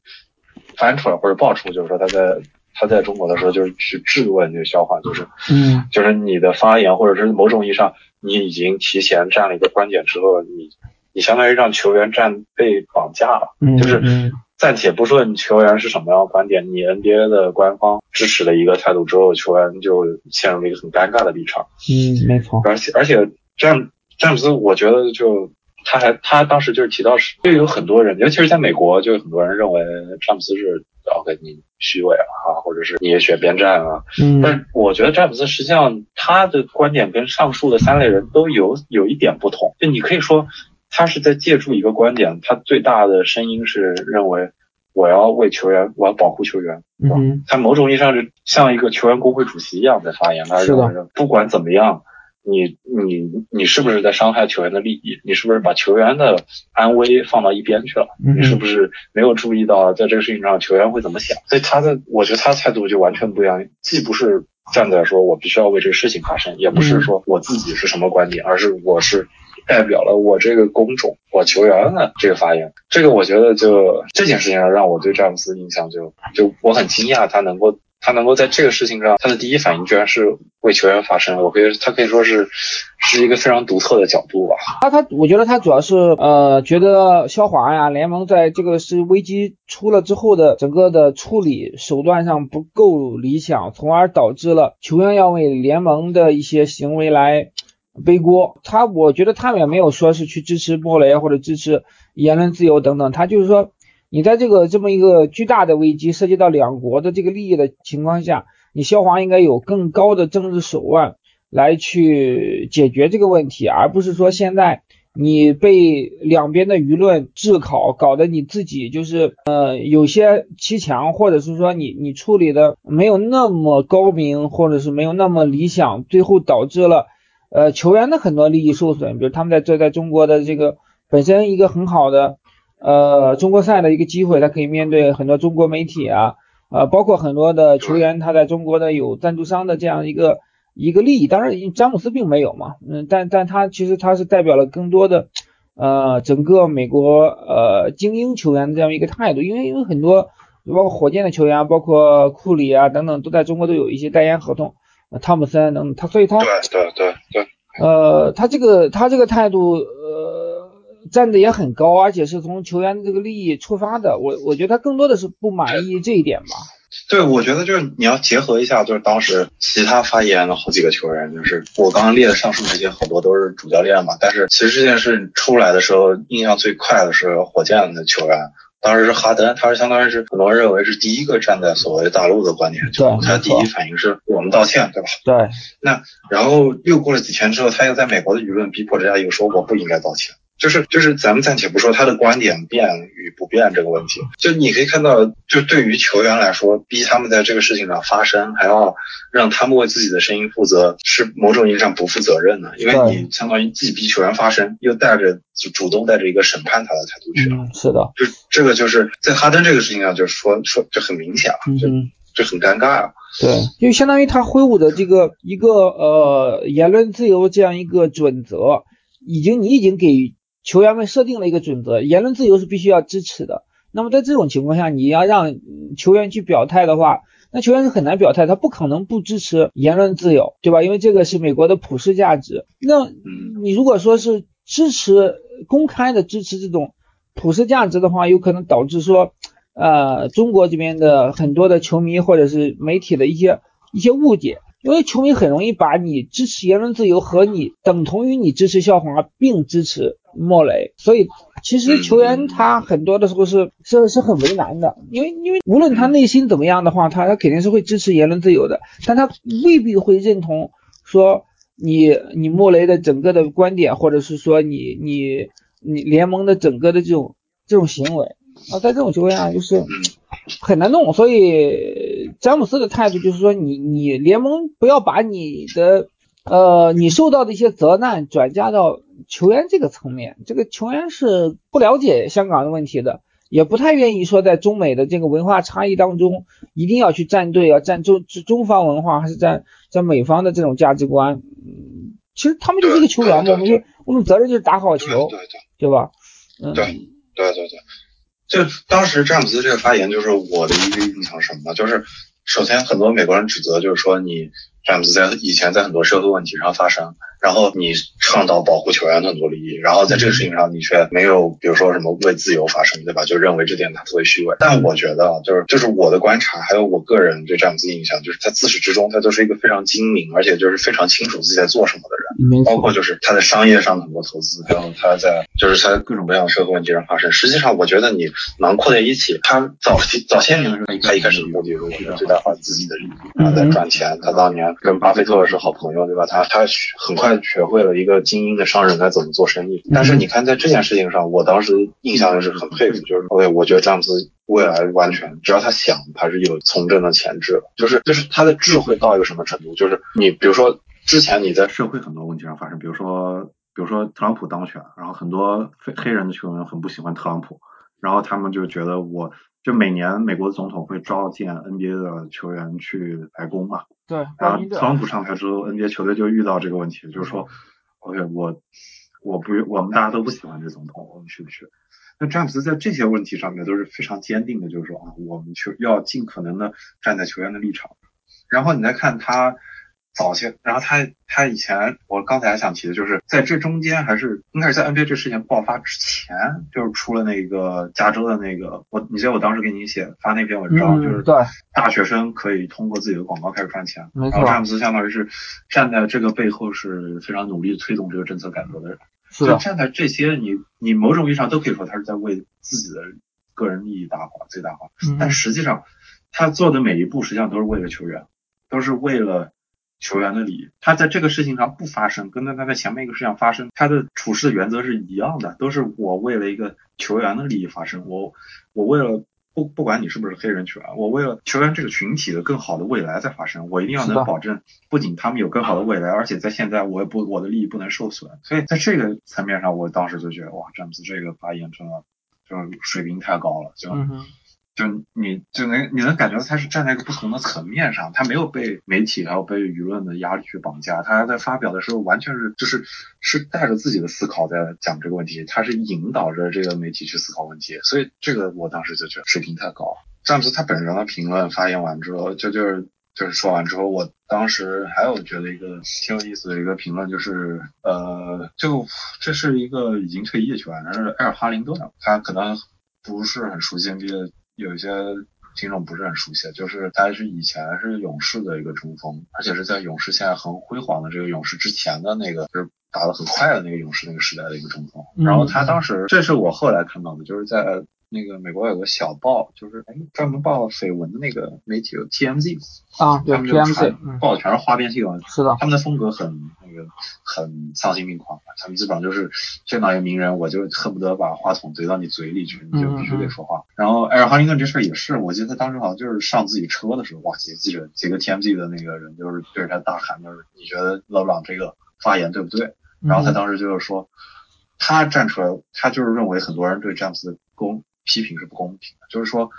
Speaker 8: 翻出来或者爆出，就是说他在他在中国的时候就是去质问这个笑话，就是
Speaker 7: 嗯
Speaker 8: 就是你的发言或者是某种意义上你已经提前站了一个观点之后，你你相当于让球员站被绑架了，
Speaker 7: 嗯，
Speaker 8: 就是
Speaker 7: 嗯
Speaker 8: 暂且不说你球员是什么样的观点，你 NBA 的官方支持的一个态度之后，球员就陷入了一个很尴尬的立场。
Speaker 7: 嗯，没错。
Speaker 8: 而且而且詹詹姆斯，我觉得就他还他当时就是提到是，就有很多人，尤其是在美国，就有很多人认为詹姆斯是 OK 你虚伪了啊，或者是你也选边站啊。但
Speaker 7: 嗯
Speaker 8: 但我觉得詹姆斯实际上他的观点跟上述的三类人都有有一点不同，就你可以说他是在借助一个观点，他最大的声音是认为我要为球员，我要保护球员，
Speaker 7: 嗯
Speaker 8: 他某种意义上是像一个球员工会主席一样在发言，他认为不管怎么样，你你你是不是在伤害球员的利益？你是不是把球员的安危放到一边去了？
Speaker 7: 嗯
Speaker 8: 你是不是没有注意到在这个事情上球员会怎么想？所以他的，我觉得他的态度就完全不一样，既不是站在说我必须要为这个事情发声，也不是说我自己是什么观点，而是我是代表了我这个工种，我球员的这个发言。这个我觉得就这件事情上让我对詹姆斯印象就就我很惊讶，他能够他能够在这个事情上，他的第一反应居然是为球员发声。我可以他可以说是是一个非常独特的角度吧。
Speaker 7: 他他，我觉得他主要是呃，觉得肖华呀，联盟在这个是危机出了之后的整个的处理手段上不够理想，从而导致了球员要为联盟的一些行为来背锅。他我觉得他们也没有说是去支持莫雷或者支持言论自由等等，他就是说你在这个这么一个巨大的危机涉及到两国的这个利益的情况下，你肖华应该有更高的政治手腕。来去解决这个问题，而不是说现在你被两边的舆论炙烤，搞得你自己就是呃有些欺强，或者是说你你处理的没有那么高明，或者是没有那么理想，最后导致了呃球员的很多利益受损，比如他们在这在中国的这个本身一个很好的呃中国赛的一个机会，他可以面对很多中国媒体啊，呃包括很多的球员他在中国的有赞助商的这样一个。一个利益，当然詹姆斯并没有嘛，嗯，但但他其实他是代表了更多的呃整个美国呃精英球员的这样一个态度，因为因为很多包括火箭的球员，包括库里啊等等，都在中国都有一些代言合同，汤姆森等等，他所以他
Speaker 8: 对对对对，
Speaker 7: 呃他这个他这个态度呃站的也很高，而且是从球员的这个利益出发的，我我觉得他更多的是不满意这一点吧。
Speaker 8: 对，我觉得就是你要结合一下，就是当时其他发言的好几个球员，就是我刚刚列的上述这些，好多都是主教练嘛。但是其实这件事出来的时候，印象最快的是火箭的球员，当时是哈登，他是相当于是很多人认为是第一个站在所谓大陆的观点，就他第一反应是我们道歉，对吧？
Speaker 7: 对。
Speaker 8: 那然后又过了几天之后，他又在美国的舆论逼迫之下，又说我不应该道歉。就是就是，咱们暂且不说他的观点变与不变这个问题，就你可以看到，就对于球员来说，逼他们在这个事情上发声，还要让他们为自己的声音负责，是某种意义上不负责任的，因为你相当于既逼球员发声，又带着就主动带着一个审判他的态度去了。
Speaker 7: 嗯，是的，
Speaker 8: 就这个就是在哈登这个事情上，就是说说就很明显了，就就很尴尬啊。
Speaker 7: 对，因为相当于他挥舞的这个一个呃言论自由这样一个准则，已经你已经给。球员们设定了一个准则，言论自由是必须要支持的。那么在这种情况下，你要让球员去表态的话，那球员是很难表态，他不可能不支持言论自由，对吧？因为这个是美国的普世价值。那你如果说是支持公开的支持这种普世价值的话，有可能导致说，呃，中国这边的很多的球迷或者是媒体的一些一些误解。因为球迷很容易把你支持言论自由和你等同于你支持校华并支持莫雷，所以其实球员他很多的时候是是是很为难的，因为因为无论他内心怎么样的话，他他肯定是会支持言论自由的，但他未必会认同说你你莫雷的整个的观点，或者是说你你你联盟的整个的这种这种行为。啊，在这种情况下就是很难弄，所以詹姆斯的态度就是说你你联盟不要把你的。呃，你受到的一些责难转嫁到球员这个层面，这个球员是不了解香港的问题的，也不太愿意说在中美的这个文化差异当中，一定要去站队，要站中中方文化还是站在美方的这种价值观。嗯，其实他们就是一个球员嘛，我们就我们责任就是打好球，
Speaker 8: 对对
Speaker 7: 对吧？
Speaker 8: 嗯，对对对对，就当时詹姆斯这个发言，就是我的一个印象什么，就是首先很多美国人指责，就是说你。詹姆斯在以前在很多社会问题上发生，然后你倡导保护球员的很多利益，然后在这个事情上你却没有，比如说什么为自由发声，对吧？就认为这点他特别虚伪。但我觉得啊，就是就是我的观察，还有我个人对詹姆斯印象，就是他自始至终他都是一个非常精明，而且就是非常清楚自己在做什么的人。包括就是他在商业上的很多投资，然后他在就是他在各种各样的社会问题上发生。实际上，我觉得你囊括在一起，他早期早些年的时候，他一开始的目的是为了最大化自己的利益，然后在赚钱。他当年。跟巴菲特是好朋友，对吧？他他很快学会了一个精英的商人该怎么做生意。但是你看，在这件事情上，我当时印象是很佩服，就是 OK，我觉得詹姆斯未来完全只要他想，他是有从政的潜质的。就是就是他的智慧到一个什么程度？就是你比如说之前你在
Speaker 6: 社会很多问题上发生，比如说比如说特朗普当选，然后很多非黑人的球员很不喜欢特朗普，然后他们就觉得我。就每年美国的总统会召见 NBA 的球员去白宫嘛？
Speaker 7: 对。
Speaker 6: 然后特朗普上台之后，NBA 球队就遇到这个问题，就是说，OK，我我不我们大家都不喜欢这总统，我们去不去？那詹姆斯在这些问题上面都是非常坚定的，就是说啊，我们去要尽可能的站在球员的立场。然后你再看他。早些，然后他他以前，我刚才还想提的就是在这中间，还是应该是在 NBA 这事情爆发之前，就是出了那个加州的那个，我你记得我当时给你写发那篇文章，就是
Speaker 7: 对。
Speaker 6: 大学生可以通过自己的广告开始赚钱，
Speaker 7: 然
Speaker 6: 后詹姆斯相当于是站在这个背后是非常努力推动这个政策改革的人，
Speaker 7: 就
Speaker 6: 站在这些你你某种意义上都可以说他是在为自己的个人利益打化最大化，但实际上他做的每一步实际上都是为了球员，都是为了。球员的利益，他在这个事情上不发生，跟他他在前面一个事情上发生，他的处事的原则是一样的，都是我为了一个球员的利益发生，我我为了不不管你是不是黑人球员，我为了球员这个群体的更好的未来在发生，我一定要能保证，不仅他们有更好的未来，而且在现在我也不我的利益不能受损，所以在这个层面上，我当时就觉得哇，詹姆斯这个发言真的就是水平太高了，就。就你就能你能感觉到他是站在一个不同的层面上，他没有被媒体还有被舆论的压力去绑架，他在发表的时候完全是就是是带着自己的思考在讲这个问题，他是引导着这个媒体去思考问题，所以这个我当时就觉得水平太高。詹姆斯他本人的评论发言完之后，就就是就是说完之后，我当时还有觉得一个挺有意思的一个评论，就是呃，就这是一个已经退役球员，是埃尔哈林顿，他可能不是很熟悉 NBA。有一些听众不是很熟悉，就是他是以前是勇士的一个中锋，而且是在勇士现在很辉煌的这个勇士之前的那个，就是打得很快的那个勇士那个时代的一个中锋。然后他当时，这是我后来看到的，就是在。那个美国有个小报，就是哎专门报绯闻的那个媒体，TMZ
Speaker 7: 啊，对 TMZ
Speaker 6: 报的全是花边新闻，
Speaker 7: 是的，
Speaker 6: 他们的风格很那个很丧心病狂，他们基本上就是见到一个名人，我就恨不得把话筒怼到你嘴里去，你就必须得说话。然后埃尔哈林顿这事儿也是，我记得他当时好像就是上自己车的时候，哇，几个记者几个 TMZ 的那个人就是对着他大喊，就是你觉得勒布朗这个发言对不对？然后他当时就是说，他站出来，他就是认为很多人对詹姆斯的公。批评是不公平的，就是说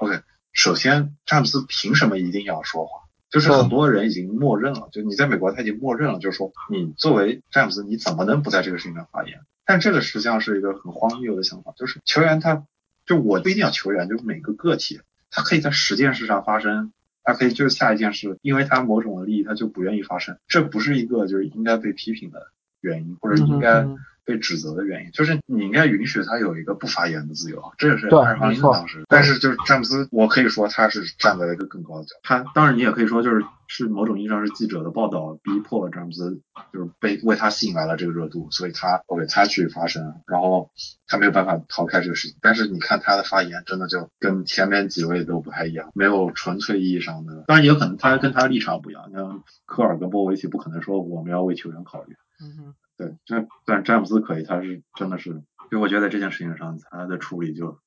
Speaker 6: ，OK，首先詹姆斯凭什么一定要说话？就是很多人已经默认了，就你在美国他已经默认了，就是说你作为詹姆斯，你怎么能不在这个事情上发言？但这个实际上是一个很荒谬的想法，就是球员他，就我不一定要球员，就是每个个体，他可以在十件事上发生，他可以就是下一件事，因为他某种的利益他就不愿意发生，这不是一个就是应该被批评的原因，或者应该被指责的原因，就是你应该允许他有一个不发言的自由，这也是
Speaker 7: 对
Speaker 6: 艾尔豪因
Speaker 7: 没错
Speaker 6: 当时。但是就是詹姆斯，我可以说他是站在一个更高的角度，他当然你也可以说就是是某种意义上是记者的报道逼迫詹姆斯，就是被为他吸引来了这个热度，所以他 OK 他去发声，然后他没有办法逃开这个事情。但是你看他的发言，真的就跟前面几位都不太一样，没有纯粹意义上的，当然也有可能他跟他立场不一样，像科尔跟波维奇不可能说我们要为球员考虑。
Speaker 7: 嗯哼，
Speaker 6: 对，这但詹姆斯可以，他是真的是，就我觉得在这件事情上，他的处理就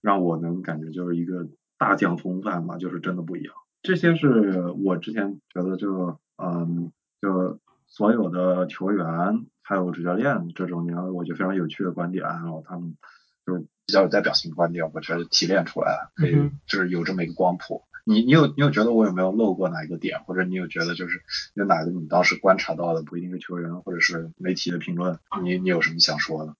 Speaker 6: 让我能感觉就是一个大将风范嘛，就是真的不一样。这些是我之前觉得就嗯，就所有的球员还有主教练这种，你看我觉得非常有趣的观点，然后他们就是比较有代表性的观点，我觉得提炼出来了，可以就是有这么一个光谱。你你有你有觉得我有没有漏过哪一个点，或者你有觉得就是有哪个你当时观察到的，不一定是球员或者是媒体的评论，你你有什么想说的？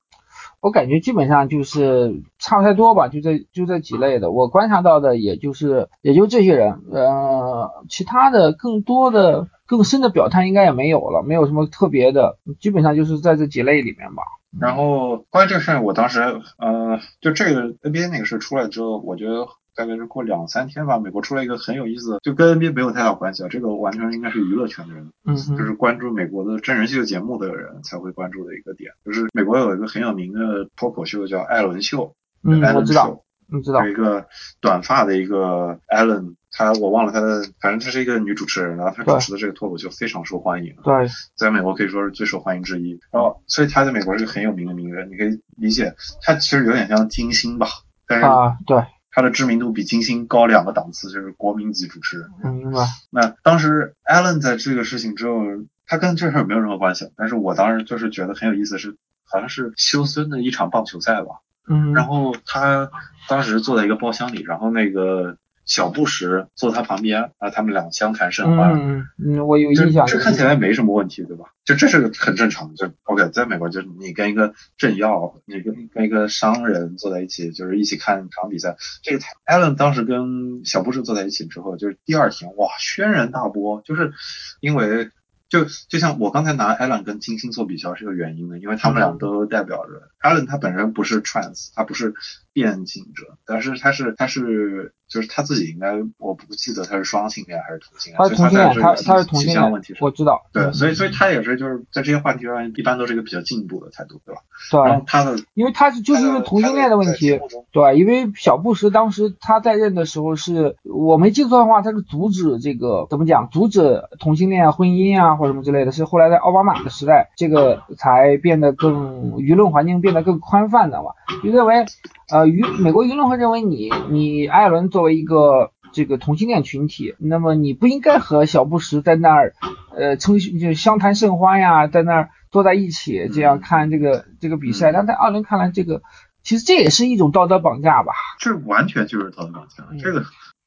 Speaker 7: 我感觉基本上就是差不太多吧，就这就这几类的，我观察到的也就是也就这些人，呃，其他的更多的更深的表态应该也没有了，没有什么特别的，基本上就是在这几类里面吧。
Speaker 6: 然后关于这个事儿，我当时呃，就这个 NBA 那个事出来之后，我觉得大概是过两三天吧，美国出来一个很有意思的，就跟 NBA 没有太大关系啊，这个完全应该是娱乐圈的人，
Speaker 7: 嗯，
Speaker 6: 就是关注美国的真人秀节目的人才会关注的一个点，就是美国有一个很有名的脱口秀叫艾伦秀，
Speaker 7: 嗯，
Speaker 6: 艾伦
Speaker 7: 我知道
Speaker 6: 秀，
Speaker 7: 你知道
Speaker 6: 有，一个短发的一个 Ellen，她我忘了她的，反正她是一个女主持人，然后她主持的这个脱口秀非常受欢迎，
Speaker 7: 对，
Speaker 6: 在美国可以说是最受欢迎之一。然后，所以她在美国是个很有名的名人，你可以理解，她其实有点像金星吧，但是
Speaker 7: 啊，对，
Speaker 6: 她的知名度比金星高两个档次，就是国民级主持人。
Speaker 7: 嗯明白，
Speaker 6: 那当时 Allen 在这个事情之后，他跟这事儿没有任何关系，但是我当时就是觉得很有意思是，好像是休斯顿的一场棒球赛吧，
Speaker 7: 嗯，
Speaker 6: 然后他当时坐在一个包厢里，然后那个小布什坐他旁边，然后，他们俩相谈甚欢。
Speaker 7: 嗯嗯嗯，我有印象，
Speaker 6: 这看起来没什么问题，对吧？就这是很正常的，就 OK，在美国就是你跟一个政要，你跟跟一个商人坐在一起，就是一起看场比赛。这个 Allen 当时跟小布什坐在一起之后，就是第二天哇，轩然大波，就是因为就就像我刚才拿 Allen 跟金星做比较是有原因的，因为他们俩都代表着 Allen 他本身不是 trans，他不是变性者，但是他是他是就是他自己应该我不记得他是双性恋还是同性恋，
Speaker 7: 他是同性恋，他
Speaker 6: 他
Speaker 7: 是同性恋
Speaker 6: 问题，
Speaker 7: 我知道，
Speaker 6: 对，
Speaker 7: 嗯
Speaker 6: 所以所以他也是就是在这些话题上一般都是一个比较进步的态度，对吧？
Speaker 7: 对，
Speaker 6: 然后他的
Speaker 7: 因为他是就是因为同性恋的问题，对，因为小布什当时他在任的时候是，我没记错的话，他是阻止这个怎么讲，阻止同性恋婚姻啊或者什么之类的，是后来在奥巴马的时代，这个才变得更舆论环境变得更宽泛的嘛，就认为，呃，舆美国舆论会认为你你艾伦作为一个这个同性恋群体，那么你不应该和小布什在那儿，呃，称就相谈甚欢呀，在那儿坐在一起这样看这个这个比赛。
Speaker 6: 嗯
Speaker 7: 但在艾伦看来，这个其实这也是一种道德绑架吧。
Speaker 6: 这完全就是道德绑架
Speaker 7: 嗯，
Speaker 6: 这个。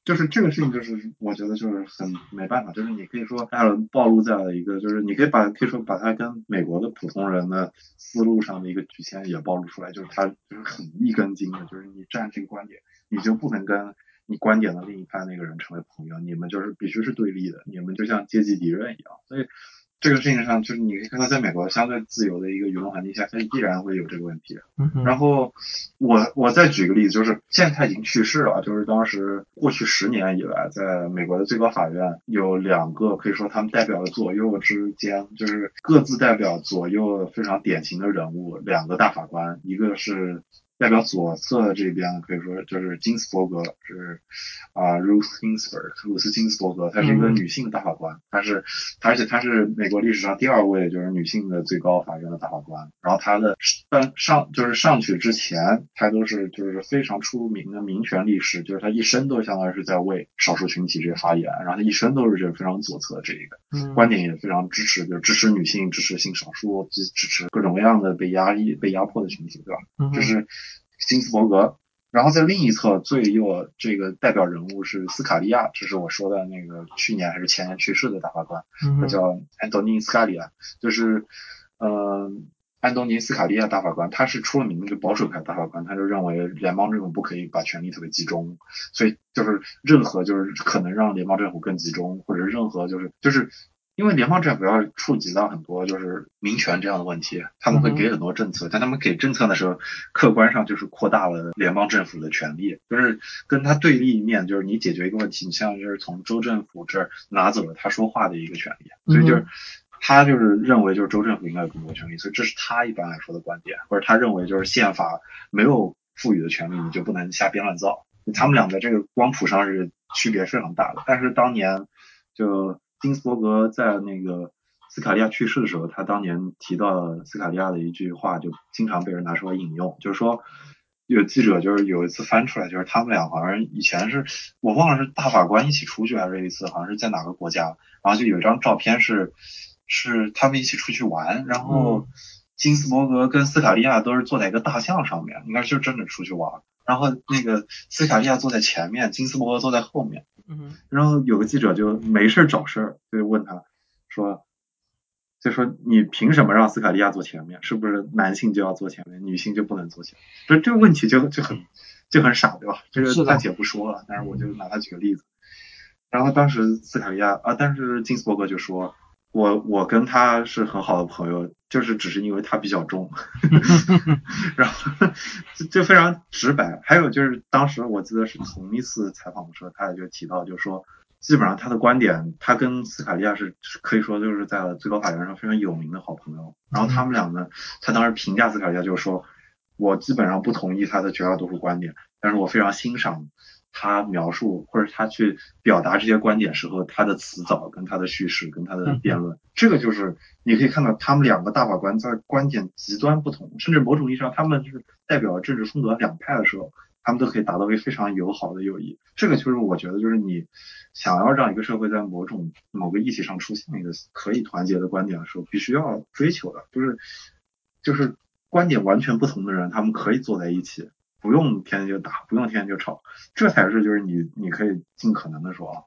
Speaker 6: 就是这个事情，就是我觉得就是很没办法，就是你可以说艾伦暴露在了一个，就是你可以把可以说把他跟美国的普通人的思路上的一个局限也暴露出来，就是他就是很一根筋的，就是你站这个观点，你就不能跟你观点的另一派那个人成为朋友，你们就是必须是对立的，你们就像阶级敌人一样，所以这个事情上，就是你可以看到，在美国相对自由的一个舆论环境下，它依然会有这个问题。
Speaker 7: 嗯
Speaker 6: 然后我我再举个例子，就是现在他已经去世了，就是当时过去十年以来，在美国的最高法院有两个可以说他们代表了左右之间，就是各自代表左右非常典型的人物，两个大法官，一个是。代表左侧这边可以说就是金斯伯格，是啊、Ruth Ginsburg，鲁斯金斯伯格，她是一个
Speaker 7: 嗯
Speaker 6: 女性大法官，她是，她而且她是美国历史上第二位就是女性的最高法院的大法官。然后她的上上就是上去之前，她都是就是非常出名的民权律师，就是她一生都相当于是在为少数群体这个发言，然后她一生都是这个非常左侧这一个。
Speaker 7: 嗯
Speaker 6: 观点也非常支持，就是支持女性、支持性少数、支支持各种各样的被压抑、被压迫的群体，对吧？就是金斯伯格。然后在另一侧最右这个代表人物是斯卡利亚，这是我说的那个去年还是前年去世的大法官，他叫安东尼斯卡利亚，就是呃安东尼斯卡利亚大法官，他是出了名的就保守派大法官，他就认为联邦政府不可以把权力特别集中，所以就是任何就是可能让联邦政府更集中，或者任何就是就是因为联邦政府要触及到很多就是民权这样的问题，他们会给很多政策，但他们给政策的时候，客观上就是扩大了联邦政府的权利，就是跟他对立面，就是你解决一个问题，你像就是从州政府这儿拿走了他说话的一个权利，所以就是他就是认为就是州政府应该有更多权利，所以这是他一般来说的观点，或者他认为就是宪法没有赋予的权利，你就不能瞎编乱造。他们俩在这个光谱上是区别非常大的，但是当年就。金斯伯格在那个斯卡利亚去世的时候，他当年提到斯卡利亚的一句话，就经常被人拿出来引用，就是说有记者就是有一次翻出来，就是他们俩好像以前是我忘了是大法官一起出去还是一次，好像是在哪个国家，然后就有一张照片是是他们一起出去玩，然后金斯伯格跟斯卡利亚都是坐在一个大象上面，应该就真的出去玩，然后那个斯卡利亚坐在前面，金斯伯格坐在后面。
Speaker 7: 嗯，
Speaker 6: 然后有个记者就没事找事儿，就问他，说，就说你凭什么让斯卡利亚坐前面？是不是男性就要坐前面，女性就不能坐前面？这这个问题就就很就很傻，对吧？这个暂且不说了，但是我就拿他举个例子。然后当时斯卡利亚啊，但是金斯伯格就说。我我跟他是很好的朋友，就是只是因为他比较重，<laughs> 然后就就非常直白。还有就是当时我记得是同一次采访的时候，他也就提到，就是说基本上他的观点，他跟斯卡利亚是可以说就是在最高法院上非常有名的好朋友。然后他们俩呢，他当时评价斯卡利亚就是说，我基本上不同意他的绝大多数观点，但是我非常欣赏。他描述或者他去表达这些观点时候，他的词藻跟他的叙事跟他的辩论，这个就是你可以看到他们两个大法官在观点极端不同，甚至某种意义上他们就是代表政治风格两派的时候，他们都可以达到一个非常友好的友谊。这个就是我觉得就是你想要让一个社会在某种某个议题上出现一个可以团结的观点的时候，必须要追求的，就是就是观点完全不同的人，他们可以坐在一起。不用天天就打，不用天天就吵，这才是就是你你可以尽可能的说啊，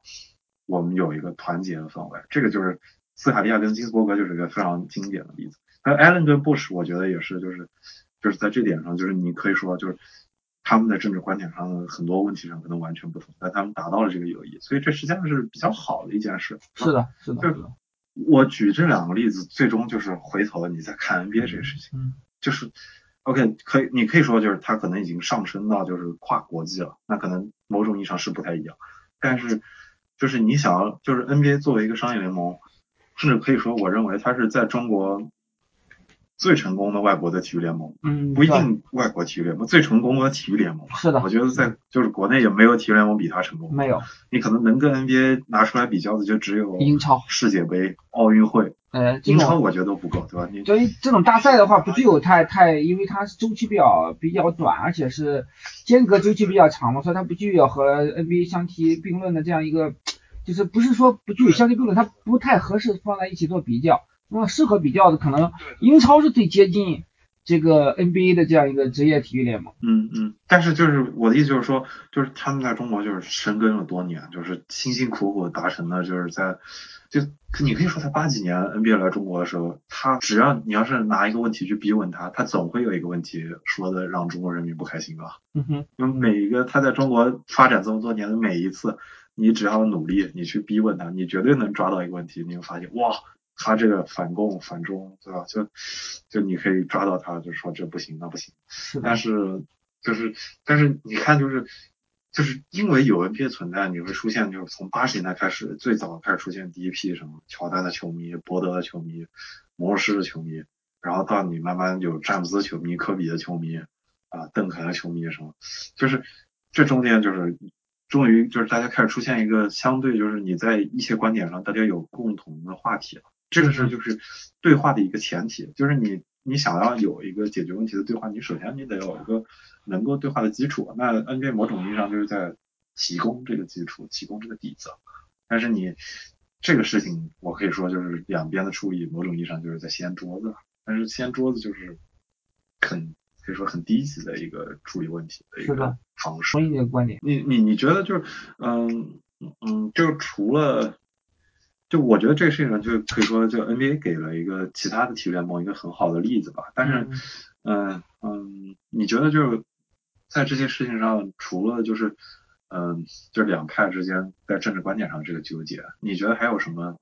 Speaker 6: 我们有一个团结的氛围。这个就是斯卡利亚跟金斯伯格就是一个非常经典的例子。还有艾伦跟布什，我觉得也是，就是就是在这点上，就是你可以说就是他们在政治观点上的很多问题上可能完全不同，但他们达到了这个友谊，所以这实际上是比较好的一件事。
Speaker 7: 是的，是的。
Speaker 6: 就我举这两个例子，最终就是回头你再看 NBA 这个事情，
Speaker 7: 嗯，
Speaker 6: 就是。OK，可以，你可以说就是它可能已经上升到就是跨国际了，那可能某种意义上是不太一样，但是就是你想要就是 NBA 作为一个商业联盟，甚至可以说我认为它是在中国。最成功的外国的体育联盟，
Speaker 7: 嗯，
Speaker 6: 不一定外国体育联盟最成功的体育联盟，
Speaker 7: 是的，
Speaker 6: 我觉得在就是国内也没有体育联盟比它成功，
Speaker 7: 没有，
Speaker 6: 你可能能跟 NBA 拿出来比较的就只有
Speaker 7: 英超、
Speaker 6: 世界杯、奥运会，
Speaker 7: 呃，
Speaker 6: 英超我觉得都不够，对吧？你
Speaker 7: 对于这种大赛的话，不具有太太，因为它是周期比较比较短，而且是间隔周期比较长嘛，所以它不具有和 NBA 相提并论的这样一个，就是不是说不具有相提并论，它不太合适放在一起做比较。那么适合比较的，可能英超是最接近。这个 NBA 的这样一个职业体育联盟，
Speaker 6: 嗯嗯，但是就是我的意思就是说，就是他们在中国就是深耕了多年，就是辛辛苦苦达成的，就是在就你可以说他八几年 NBA 来中国的时候，他只要你要是拿一个问题去逼问他，他总会有一个问题说的让中国人民不开心吧？
Speaker 7: 嗯哼，
Speaker 6: 因为每一个他在中国发展这么多年的每一次，你只要努力，你去逼问他，你绝对能抓到一个问题，你会发现哇。他这个反共反中，对吧？就就你可以抓到他，就说这不行，那不行。但是就是但是你看，就是就是因为有 NBA 存在，你会出现就是从八十年代开始，最早开始出现第一批什么乔丹的球迷、伯德的球迷、魔术师的球迷，然后到你慢慢有詹姆斯球迷、科比的球迷啊、邓肯的球迷什么，就是这中间就是。终于就是大家开始出现一个相对就是你在一些观点上大家有共同的话题了。这个是就是对话的一个前提，就是你你想要有一个解决问题的对话，你首先你得有一个能够对话的基础。那 NBA 某种意义上就是在提供这个基础，提供这个底子。但是你这个事情，我可以说就是两边的处理，某种意义上就是在掀桌子。但是掀桌子就是很可以说很低级的一个处理问题的一个方式。
Speaker 7: 同意你的观点。
Speaker 6: 你你你觉得就是嗯嗯，就除了。就我觉得这个事情上就可以说，就 NBA 给了一个其他的体育联盟一个很好的例子吧。但是，嗯嗯，你觉得就是在这些事情上，除了就是嗯，就两派之间在政治观点上这个纠结，你觉得还有什么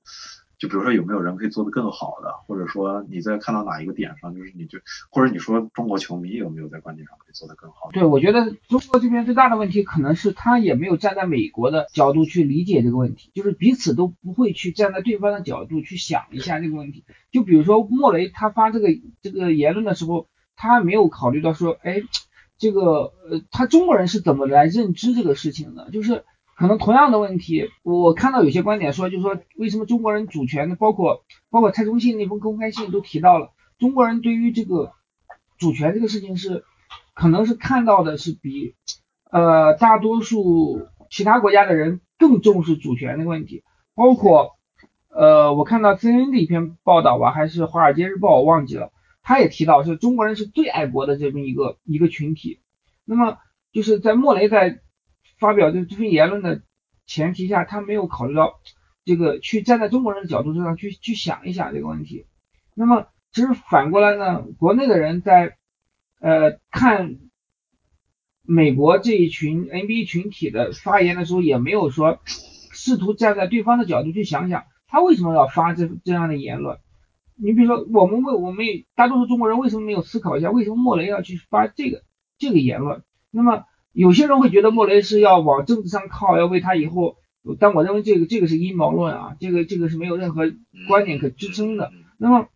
Speaker 6: 就比如说有没有人可以做得更好的，或者说你在看到哪一个点上，就是你就或者你说中国球迷有没有在观点上可以做得更好？
Speaker 7: 对，我觉得中国这边最大的问题可能是他也没有站在美国的角度去理解这个问题，就是彼此都不会去站在对方的角度去想一下这个问题。就比如说莫雷他发这个这个言论的时候，他没有考虑到说，哎，这个呃，他中国人是怎么来认知这个事情的？就是可能同样的问题，我看到有些观点说，就是说为什么中国人主权的，包括包括蔡崇信那封公开信都提到了，中国人对于这个主权这个事情是可能是看到的是比呃大多数其他国家的人更重视主权的问题，包括呃我看到 CNN 的一篇报道吧，还是华尔街日报我忘记了，他也提到是中国人是最爱国的这么一个一个群体，那么就是在莫雷在。发表这这份言论的前提下，他没有考虑到这个去站在中国人的角度上去去想一想这个问题。那么其实反过来呢，国内的人在呃看美国这一群 NBA 群体的发言的时候，也没有说试图站在对方的角度去想想他为什么要发这这样的言论。你比如说，我们为我们大多数中国人为什么没有思考一下，为什么莫雷要去发这个这个言论？那么。有些人会觉得莫雷是要往政治上靠，要为他以后，但我认为这个这个是阴谋论啊，这个这个是没有任何观点可支撑的。那么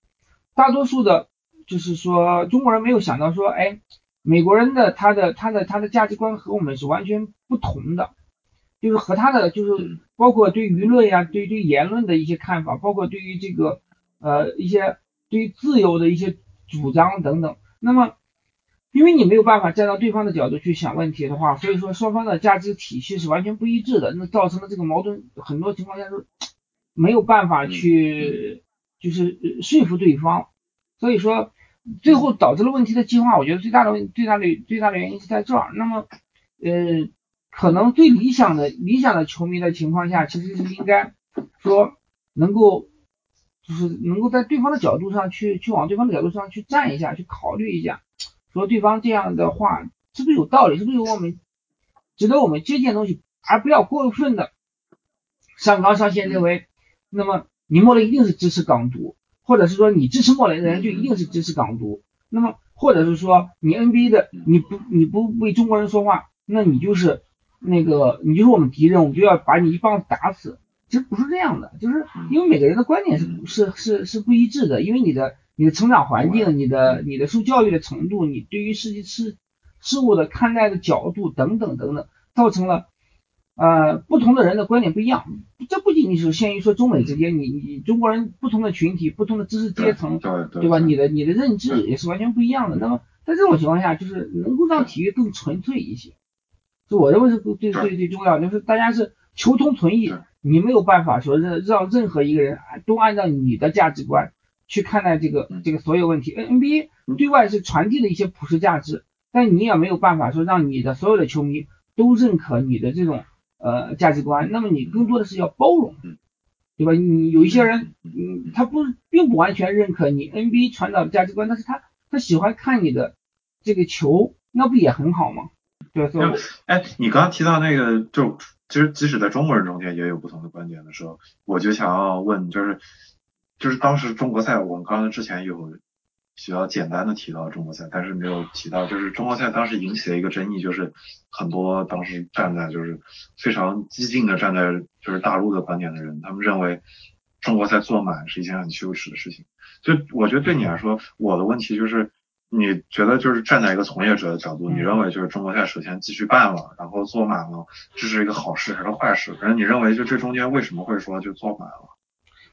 Speaker 7: 大多数的，就是说中国人没有想到说，哎，美国人的他的他的他的价值观和我们是完全不同的，就是和他的就是包括对舆论呀，对对言论的一些看法，包括对于这个呃一些对于自由的一些主张等等。那么因为你没有办法站到对方的角度去想问题的话，所以说双方的价值体系是完全不一致的，那造成了这个矛盾，很多情况下是没有办法去就是说服对方，所以说最后导致了问题的激化。我觉得最大的问最大的最大的原因是在这儿。那么呃，可能最理想的理想的球迷的情况下，其实是应该说能够就是能够在对方的角度上去去往对方的角度上去站一下，去考虑一下。说对方这样的话是不是有道理？是不是有我们值得我们借鉴的东西？而不要过分的上纲上线，认为那么你莫雷一定是支持港独，或者是说你支持莫雷的人就一定是支持港独。那么或者是说你 NBA 的你不你不为中国人说话，那你就是那个你就是我们敌人，我们就要把你一棒子打死。其实不是这样的，就是因为每个人的观点是是是是不一致的，因为你的。你的成长环境，你的你的受教育的程度，你对于世界事事物的看待的角度等等等等，造成了呃不同的人的观点不一样。这不仅仅是限于说中美之间，你你中国人不同的群体、不同的知识阶层，对吧？你的你的认知也是完全不一样的。那么在这种情况下，就是能够让体育更纯粹一些，就我认为是最最最重要，就是大家是求同存异，你没有办法说让让任何一个人都按照你的价值观。去看待这个这个所有问题，N NBA 对外是传递了一些普世价值，但你也没有办法说让你的所有的球迷都认可你的这种呃价值观，那么你更多的是要包容，对吧？你有一些人，嗯，他不并不完全认可你 NBA 传导的价值观，但是他他喜欢看你的这个球，那不也很好吗？对，所以，
Speaker 6: 哎，你刚刚提到那个，就其实即使在中国人中间也有不同的观点的时候，我就想要问，就是。就是当时中国赛，我们刚才之前有比较简单的提到中国赛，但是没有提到，就是中国赛当时引起了一个争议，就是很多当时站在就是非常激进的站在就是大陆的观点的人，他们认为中国赛坐满是一件很羞耻的事情。就我觉得对你来说，我的问题就是，你觉得就是站在一个从业者的角度，你认为就是中国赛首先继续办了，然后做满了，这是一个好事还是坏事？反正你认为就这中间为什么会说就做满了？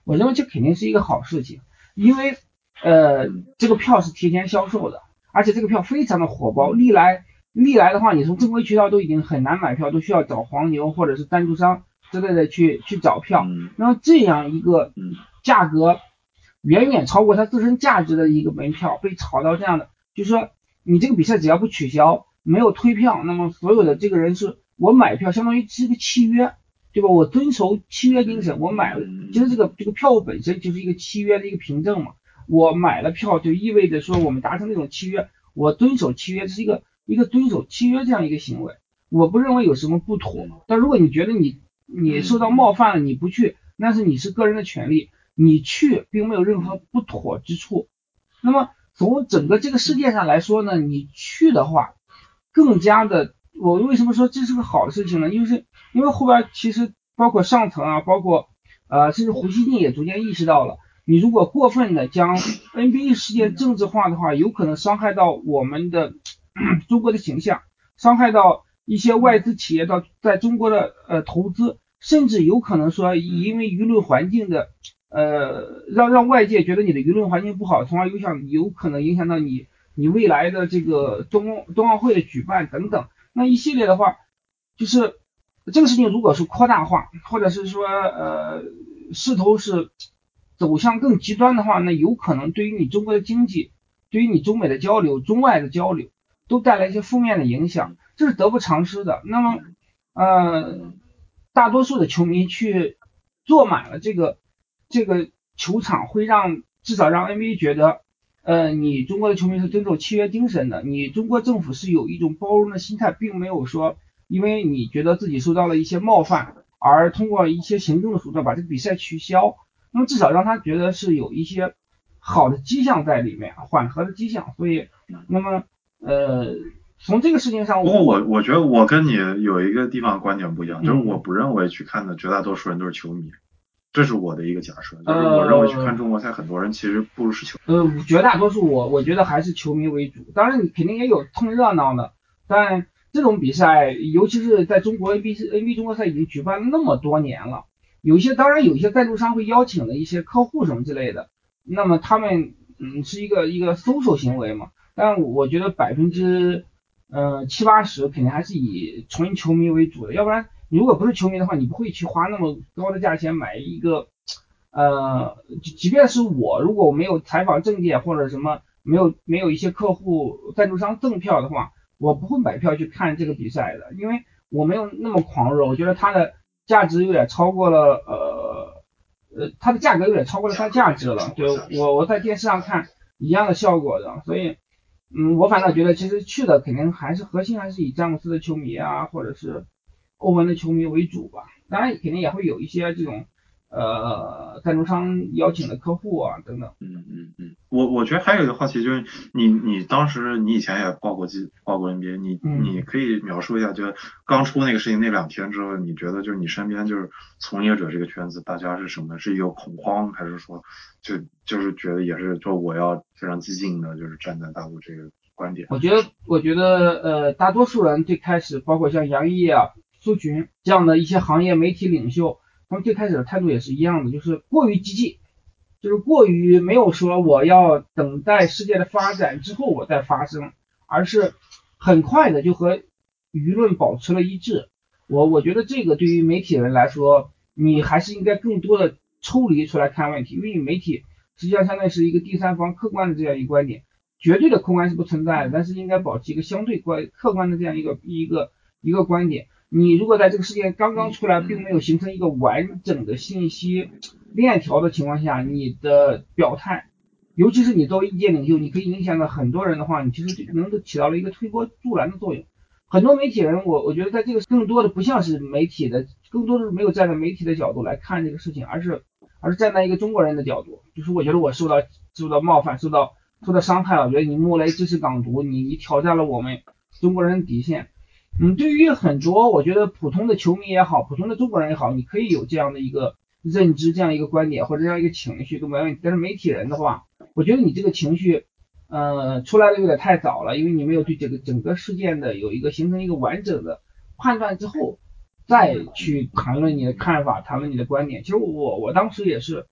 Speaker 7: 我认为这肯定是一个好事情，因为呃这个票是提前销售的，而且这个票非常的火爆，历来历来的话，你从正规渠道都已经很难买票，都需要找黄牛或者是赞助商之类的去去找票。那么这样一个价格远远超过它自身价值的一个门票被炒到这样的，就是说你这个比赛只要不取消，没有退票，那么所有的这个人是我买票，相当于是个契约。对吧？我遵守契约精神，我买了，其实这个这个票务本身就是一个契约的一个凭证嘛。我买了票，就意味着说我们达成这种契约，我遵守契约，这是一个一个遵守契约这样一个行为。我不认为有什么不妥。但如果你觉得你你受到冒犯了，你不去，那是你是个人的权利。你去并没有任何不妥之处。那么从整个这个世界上来说呢，你去的话，更加的，我为什么说这是个好事情呢？因为是因为后边其实包括上层啊，包括呃，甚至胡锡进也逐渐意识到了，你如果过分的将 NBA 事件政治化的话，有可能伤害到我们的 <clears throat> 中国的形象，伤害到一些外资企业到在中国的呃投资。甚至有可能说，因为舆论环境的，呃，让让外界觉得你的舆论环境不好，从而影响，有可能影响到你你未来的这个冬冬奥会的举办等等，那一系列的话，就是这个事情如果是扩大化，或者是说呃势头是走向更极端的话，那有可能对于你中国的经济，对于你中美的交流、中外的交流，都带来一些负面的影响，这是得不偿失的。那么，呃。大多数的球迷去坐满了这个这个球场，会让至少让 NBA 觉得，呃，你中国的球迷是遵守契约精神的，你中国政府是有一种包容的心态，并没有说因为你觉得自己受到了一些冒犯，而通过一些行政的手段把这个比赛取消。那么至少让他觉得是有一些好的迹象在里面，缓和的迹象。所以，那么呃。从这个事情上，
Speaker 6: 不过我我觉得我跟你有一个地方观点不一样，就是我不认为去看的绝大多数人都是球迷，这是我的一个假设，就是我认为去看中国赛很多人其实不如是球。
Speaker 7: 呃，绝大多数我我觉得还是球迷为主，当然你肯定也有蹭热闹的，但这种比赛，尤其是在中国 NBA NBA 中国赛已经举办了那么多年了，有一些当然有一些赞助商会邀请的一些客户什么之类的，那么他们嗯是一个一个搜索行为嘛，但我觉得百分之。嗯，七八十肯定还是以纯球迷为主的，要不然你如果不是球迷的话，你不会去花那么高的价钱买一个，呃，即便是我，如果我没有采访证件或者什么，没有没有一些客户赞助商赠票的话，我不会买票去看这个比赛的，因为我没有那么狂热，我觉得它的价值有点超过了，呃呃，它的价格有点超过了它价值了，对我我在电视上看一样的效果的，所以。嗯，我反倒觉得，其实去的肯定还是核心还是以詹姆斯的球迷啊，或者是欧文的球迷为主吧。当然，肯定也会有一些这种呃赞助商邀请的客户啊等等。
Speaker 6: 嗯嗯嗯，我我觉得还有一个话题就是，你你当时你以前也报过记报过 NBA，你你可以描述一下，就刚出那个事情那两天之后，你觉得就是你身边就是从业者这个圈子，大家是什么？是一个恐慌，还是说？就就是觉得也是就我要非常激进的，就是站在大陆这个观点。
Speaker 7: 我觉得，我觉得，呃，大多数人最开始，包括像杨毅啊、苏群这样的一些行业媒体领袖，他们最开始的态度也是一样的，就是过于激进，就是过于没有说我要等待世界的发展之后我再发声，而是很快的就和舆论保持了一致。我我觉得这个对于媒体人来说，你还是应该更多的。抽离出来看问题，因为你媒体实际上相当于是一个第三方客观的这样一个观点，绝对的客观是不存在的，但是应该保持一个相对观客观的这样一个一个一个观点。你如果在这个事件刚刚出来，并没有形成一个完整的信息链条的情况下，你的表态，尤其是你作为意见领袖，你可以影响到很多人的话，你其实能够起到了一个推波助澜的作用。很多媒体人，我我觉得在这个更多的不像是媒体的，更多的是没有站在媒体的角度来看这个事情，而是而是站在一个中国人的角度，就是我觉得我受到受到冒犯，受到受到伤害了，我觉得你穆雷支持港独，你你挑战了我们中国人的底线。嗯，对于很多我觉得普通的球迷也好，普通的中国人也好，你可以有这样的一个认知，这样一个观点或者这样一个情绪都没问题。但是媒体人的话，我觉得你这个情绪。呃，出来的有点太早了，因为你没有对这个整个事件的有一个形成一个完整的判断之后，再去谈论你的看法，谈论你的观点。其实我我当时也是，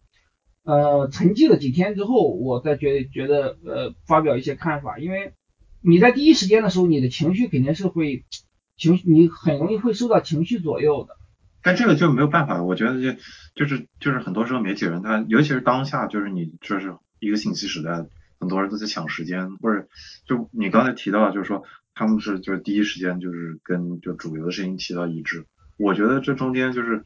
Speaker 7: 呃，沉寂了几天之后，我再觉得觉得呃发表一些看法，因为你在第一时间的时候，你的情绪肯定是会情绪，你很容易会受到情绪左右的。
Speaker 6: 但这个就没有办法，我觉得就就是就是很多时候媒体人他，尤其是当下，就是你这是一个信息时代。很多人都在抢时间，或者就你刚才提到，就是说他们是就是第一时间就是跟就主流的声音提到一致。我觉得这中间就是，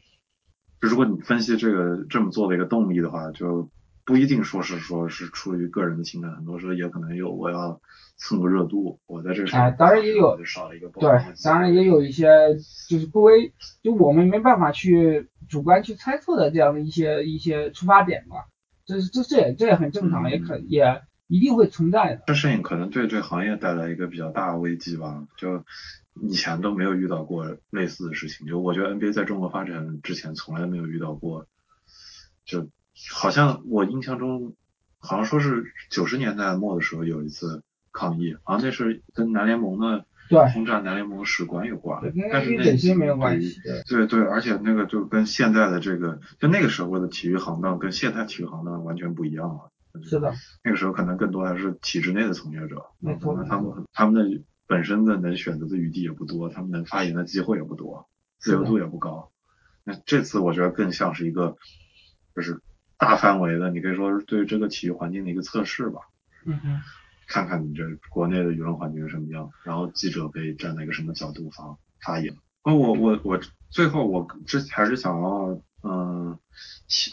Speaker 6: 如果你分析这个这么做的一个动力的话，就不一定说是说是出于个人的情感，很多时候也可能有我要蹭个热度，我在这上
Speaker 7: 哎，当然也有
Speaker 6: 少了一个
Speaker 7: 对，当然也有一些就是不为就我们没办法去主观去猜测的这样的一些一些出发点吧，这这这也这也很正常，也可也一定会存在的。
Speaker 6: 这事情可能对这行业带来一个比较大的危机吧，就以前都没有遇到过类似的事情，就我觉得 NBA 在中国发展之前从来没有遇到过，就好像我印象中好像说是九十年代末的时候有一次抗议，好像那是跟南联盟的。
Speaker 7: 对，
Speaker 6: 轰炸南联盟使馆有关，但是那
Speaker 7: 本身没有关系。
Speaker 6: 对对，而且那个就跟现在的这个，就那个时候的体育行当跟现在体育行当完全不一样了。
Speaker 7: 是的，
Speaker 6: 那个时候可能更多还是体制内的从业者，
Speaker 7: 没错，
Speaker 6: 他们他们的本身的能选择的余地也不多，他们能发言的机会也不多，自由度也不高。那这次我觉得更像是一个，就是大范围的，你可以说是对这个体育环境的一个测试吧。
Speaker 7: 嗯哼。
Speaker 6: 看看你这国内的舆论环境是什么样，然后记者可以站在一个什么角度发发言。哦，我我我最后我之还是想要嗯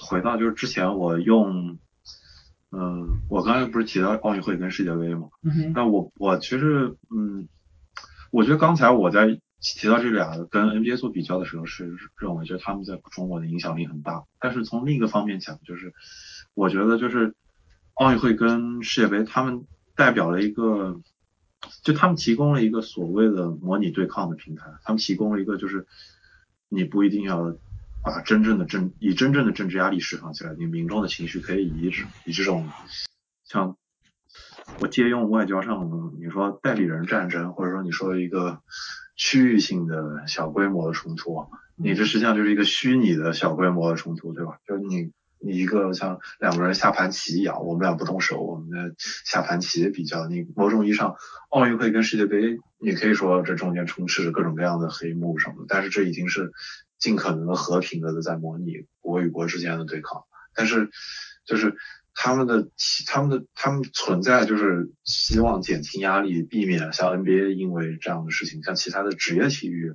Speaker 6: 回到就是之前我用嗯我刚才不是提到奥运会跟世界杯吗？
Speaker 7: 嗯哼。
Speaker 6: 那我我其实嗯我觉得刚才我在提到这俩跟 NBA 做比较的时候是认为就他们在中国的影响力很大，但是从另一个方面讲就是我觉得就是奥运会跟世界杯他们。代表了一个，就他们提供了一个所谓的模拟对抗的平台，他们提供了一个就是你不一定要把真正的政以真正的政治压力释放起来，你民众的情绪可以以以这种像我借用外交上你说代理人战争，或者说你说一个区域性的小规模的冲突，你这实际上就是一个虚拟的小规模的冲突，对吧？就是你。你一个像两个人下盘棋一样，我们俩不动手，我们的下盘棋比较。你某种意义上，奥运会跟世界杯，你可以说这中间充斥着各种各样的黑幕什么的，但是这已经是尽可能的和平的在模拟国与国之间的对抗。但是就是他们的他们的他们存在就是希望减轻压力，避免像 NBA 因为这样的事情，像其他的职业体育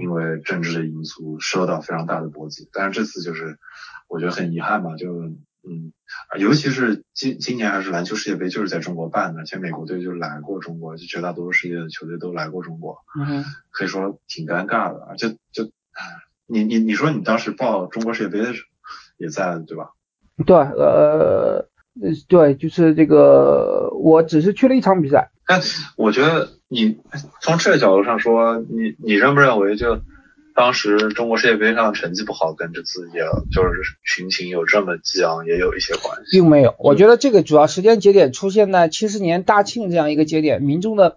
Speaker 6: 因为政治的因素受到非常大的波及。但是这次就是。我觉得很遗憾吧，就嗯，尤其是今今年还是篮球世界杯，就是在中国办的，而且美国队就来过中国，就绝大多数世界的球队都来过中国，
Speaker 7: 嗯，
Speaker 6: 可以说挺尴尬的，而且就你你你说你当时报中国世界杯的时候也在对吧？
Speaker 7: 对，呃，对，就是这个，我只是去了一场比赛。
Speaker 6: 但我觉得你从这个角度上说，你你认不认为就？当时中国世界杯上成绩不好，跟这次也就是群情有这么激昂，也有一些关系，
Speaker 7: 并没有。我觉得这个主要时间节点出现在七十年大庆这样一个节点，民众的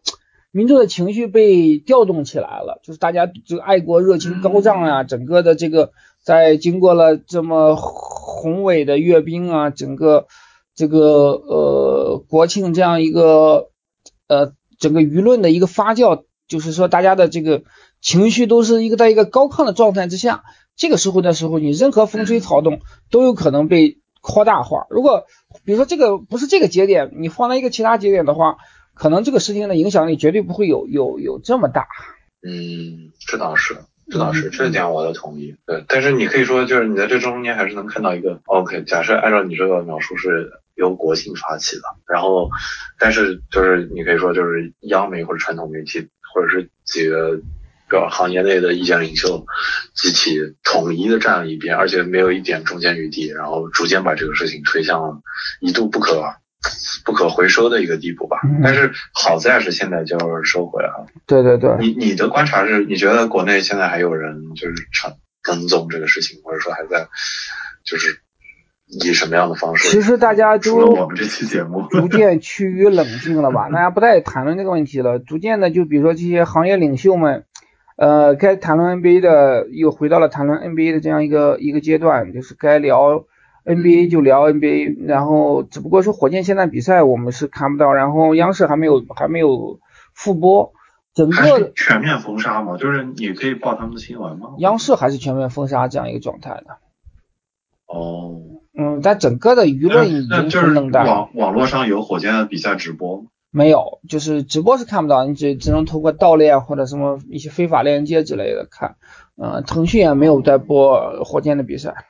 Speaker 7: 民众的情绪被调动起来了，就是大家这个爱国热情高涨啊，整个的这个在经过了这么宏伟的阅兵啊，整个这个呃国庆这样一个呃整个舆论的一个发酵，就是说大家的这个。情绪都是一个在一个高亢的状态之下，这个时候的时候，你任何风吹草动都有可能被扩大化。如果比如说这个不是这个节点，你放在一个其他节点的话，可能这个事情的影响力绝对不会有有有这么大。
Speaker 6: 嗯，这倒是，这倒是，这点我都同意。对，但是你可以说，就是你在这中间还是能看到一个 OK。假设按照你这个描述是由国庆发起的，然后，但是就是你可以说就是央媒或者传统媒体或者是几个。表行业内的意见领袖集体统一的站了一边，而且没有一点中间余地，然后逐渐把这个事情推向了一度不可不可回收的一个地步吧。但是好在是现在就是收回来了。
Speaker 7: 对对对。
Speaker 6: 你你的观察是，你觉得国内现在还有人就是成跟踪这个事情，或者说还在就是以什么样的方式？
Speaker 7: 其实大家都
Speaker 6: 我们这期节目
Speaker 7: 逐渐趋于冷静了吧？<laughs> 大家不再谈论这个问题了。逐渐的，就比如说这些行业领袖们。呃，该谈论 NBA 的又回到了谈论 NBA 的这样一个一个阶段，就是该聊 NBA 就聊 NBA，然后只不过说火箭现在比赛我们是看不到，然后央视还没有还没有复播，整个
Speaker 6: 全面封杀嘛，就是你可以报他们的新闻吗？
Speaker 7: 央视还是全面封杀这样一个状态的。
Speaker 6: 哦，
Speaker 7: 嗯，但整个的舆论已经
Speaker 6: 是网网络上有火箭的比赛直播。
Speaker 7: 没有，就是直播是看不到，你只只能通过盗链或者什么一些非法链接之类的看。呃，腾讯也没有在播火箭的比赛，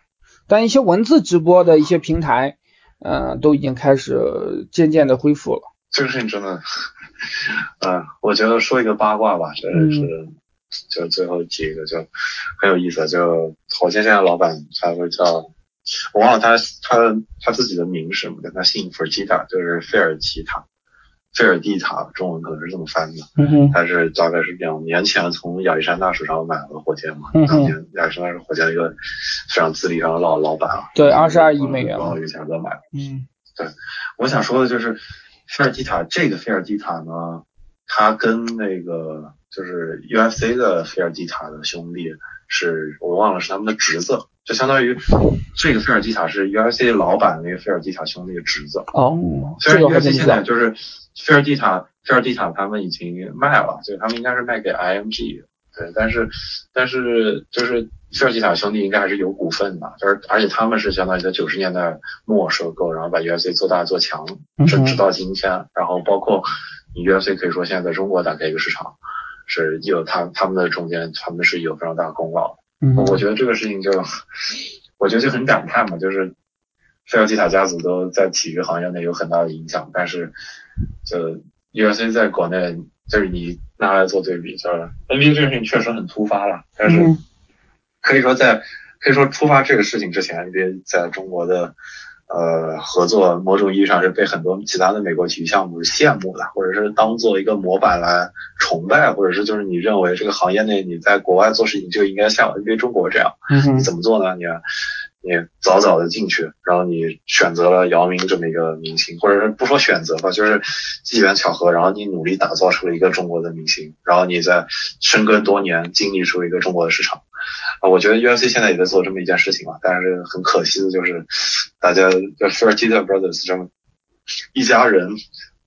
Speaker 7: 但一些文字直播的一些平台，呃，都已经开始渐渐的恢复了。
Speaker 6: 这个事情真的，<laughs> 呃，我觉得说一个八卦吧，真的是就最后提一个就很有意思，就火箭现在老板他会叫，我忘了他他他自己的名是什么，但他姓弗吉塔，就是费尔奇塔。费尔蒂塔，中文可能是这么翻的。
Speaker 7: 嗯哼，
Speaker 6: 他是大概是两年前从亚历山大手上买了火箭嘛。
Speaker 7: 嗯
Speaker 6: 当年亚历山大是火箭的一个非常资历上的老老板啊。
Speaker 7: 对二十二亿美元
Speaker 6: 多少个价格买的？
Speaker 7: 嗯
Speaker 6: 我想说的就是菲尔蒂塔这个菲尔蒂塔呢，他跟那个就是 UFC 的菲尔蒂塔的兄弟是我忘了是他们的侄子，就相当于这个菲尔蒂塔是 UFC 老板那个菲尔蒂塔兄弟的侄子。
Speaker 7: 哦，
Speaker 6: 虽然 UFC。现在就是菲尔蒂塔，菲尔蒂塔他们已经卖了，就他们应该是卖给 IMG，对，但是但是就是菲尔蒂塔兄弟应该还是有股份的，就是而且他们是相当于在九十年代末收购，然后把 UFC 做大做强，直直到今天，然后包括你 UFC 可以说现在在中国打开一个市场，是有他他们的中间他们是有非常大的功劳的。
Speaker 7: 嗯。
Speaker 6: 我觉得这个事情就，我觉得就很感叹嘛，就是费尔蒂塔家族都在体育行业内有很大的影响，但是就 UFC 在国内，就是你拿来做对比，就是 NBA 这个事情确实很突发了，但是
Speaker 7: 嗯。
Speaker 6: 可以说在可以说突发这个事情之前，NBA 在中国的呃合作，某种意义上是被很多其他的美国体育项目是羡慕的，或者是当做一个模板来崇拜，或者是就是你认为这个行业内你在国外做事情就应该像 NBA 中国这样。
Speaker 7: 嗯
Speaker 6: 你怎么做呢？你你早早的进去，然后你选择了姚明这么一个明星，或者是不说选择吧，就是机缘巧合，然后你努力打造出了一个中国的明星，然后你在深耕多年，经历出一个中国的市场。啊，我觉得 UFC 现在也在做这么一件事情嘛，但是很可惜的就是，大家就 Fertitta Brothers 这么一家人，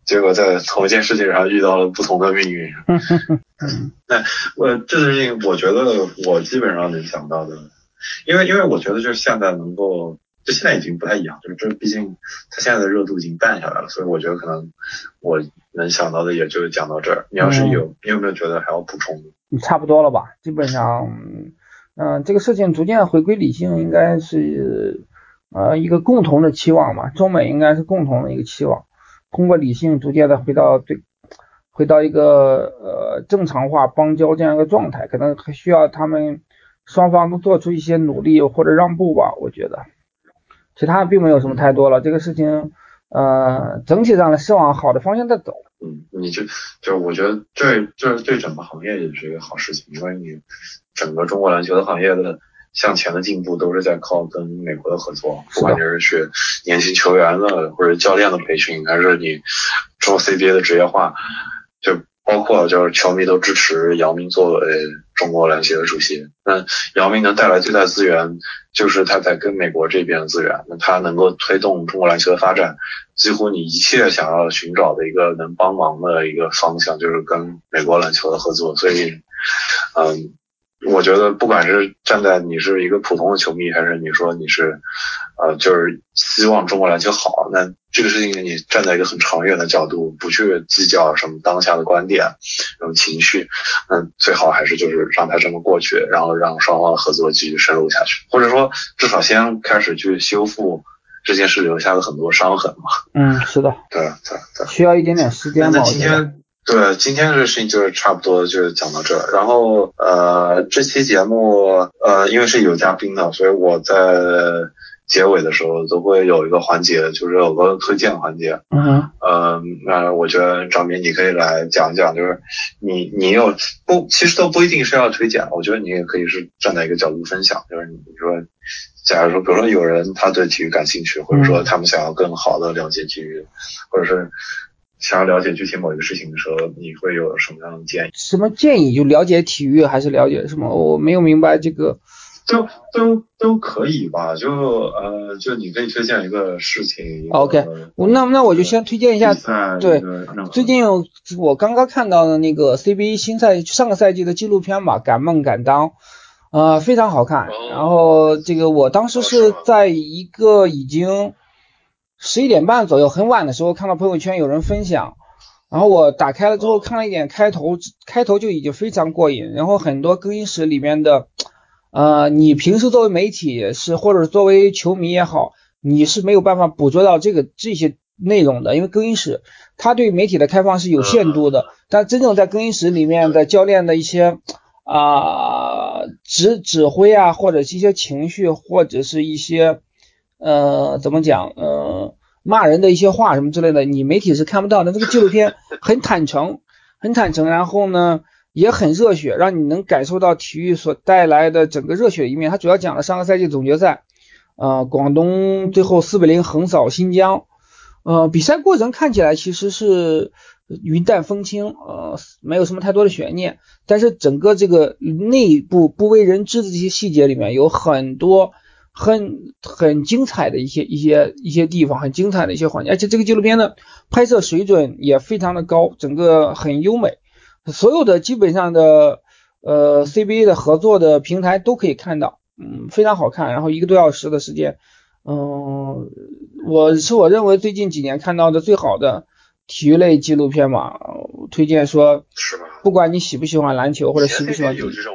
Speaker 6: 结果在同一件事情上遇到了不同的命运。<laughs> 那我这件事情，我觉得我基本上能想到的，因为因为我觉得就是现在能够，就现在已经不太一样，就是这毕竟它现在的热度已经淡下来了，所以我觉得可能我能想到的也就讲到这儿。你要是有，你有没有觉得还要补充的？
Speaker 7: 差不多了吧？基本上，嗯、这个事情逐渐回归理性，应该是呃一个共同的期望嘛，中美应该是共同的一个期望，通过理性逐渐的回到对，回到一个呃正常化邦交这样一个状态，可能还需要他们双方都做出一些努力或者让步吧，我觉得，其他并没有什么太多了，这个事情呃整体上是往好的方向在走。
Speaker 6: 嗯，你这就是我觉得这这对整个行业也是一个好事情，因为你整个中国篮球的行业的向前的进步都是在靠跟美国的合作，不管你是学年轻球员的或者教练的培训，还是你做 CBA 的职业化，就包括就是球迷都支持姚明作为中国篮协的主席。那姚明能带来最大资源，就是他在跟美国这边的资源，那他能够推动中国篮球的发展。几乎你一切想要寻找的一个能帮忙的一个方向，就是跟美国篮球的合作。所以，嗯，我觉得不管是站在你是一个普通的球迷，还是你说你是，呃，就是希望中国篮球好，那这个事情你站在一个很长远的角度，不去计较什么当下的观点、这种情绪，嗯，最好还是就是让它这么过去，然后让双方的合作继续深入下去，或者说至少先开始去修复。这件事留下了很多伤痕嘛。
Speaker 7: 嗯，是的，
Speaker 6: 对对对，
Speaker 7: 需要一点点时间
Speaker 6: 那。今天对今天这事情就是差不多就是讲到这儿。然后呃，这期节目呃，因为是有嘉宾的，所以我在结尾的时候都会有一个环节，就是有个推荐环节。
Speaker 7: 嗯哼，
Speaker 6: 嗯，那我觉得张明你可以来讲一讲，就是你你有不，其实都不一定是要推荐，我觉得你也可以是站在一个角度分享，就是你说。假如说，比如说有人他对体育感兴趣，或者说他们想要更好的了解体育，或者是想要了解具体某一个事情的时候，你会有什么样的建议？
Speaker 7: 什么建议？就了解体育还是了解什么？我没有明白这个。
Speaker 6: 就都都可以吧，就呃，就你可以推荐一个事情。
Speaker 7: OK，我那那我就先推荐一下。对，最近我刚刚看到的那个 CBA 新赛上个赛季的纪录片吧，《敢梦敢当》。呃，非常好看。然后这个我当时是在一个已经十一点半左右，很晚的时候看到朋友圈有人分享，然后我打开了之后看了一点开头，开头就已经非常过瘾。然后很多更衣室里面的，呃，你平时作为媒体是或者作为球迷也好，你是没有办法捕捉到这个这些内容的，因为更衣室它对媒体的开放是有限度的，但真正在更衣室里面的教练的一些。啊指指挥啊，或者是一些情绪，或者是一些呃怎么讲呃骂人的一些话什么之类的，你媒体是看不到的。这个纪录片很坦诚，很坦诚，然后呢也很热血，让你能感受到体育所带来的整个热血一面。它主要讲了上个赛季总决赛，呃，广东最后四比零横扫新疆。呃，比赛过程看起来其实是云淡风轻，呃，没有什么太多的悬念。但是整个这个内部不为人知的这些细节里面，有很多很很精彩的一些一些一些地方，很精彩的一些环节。而且这个纪录片呢拍摄水准也非常的高，整个很优美。所有的基本上的呃 CBA 的合作的平台都可以看到，嗯，非常好看。然后一个多小时的时间。嗯，我是我认为最近几年看到的最好的体育类纪录片嘛，推荐说，
Speaker 8: 是吧？
Speaker 7: 不管你喜不喜欢篮球或者喜不喜欢，
Speaker 8: 有这种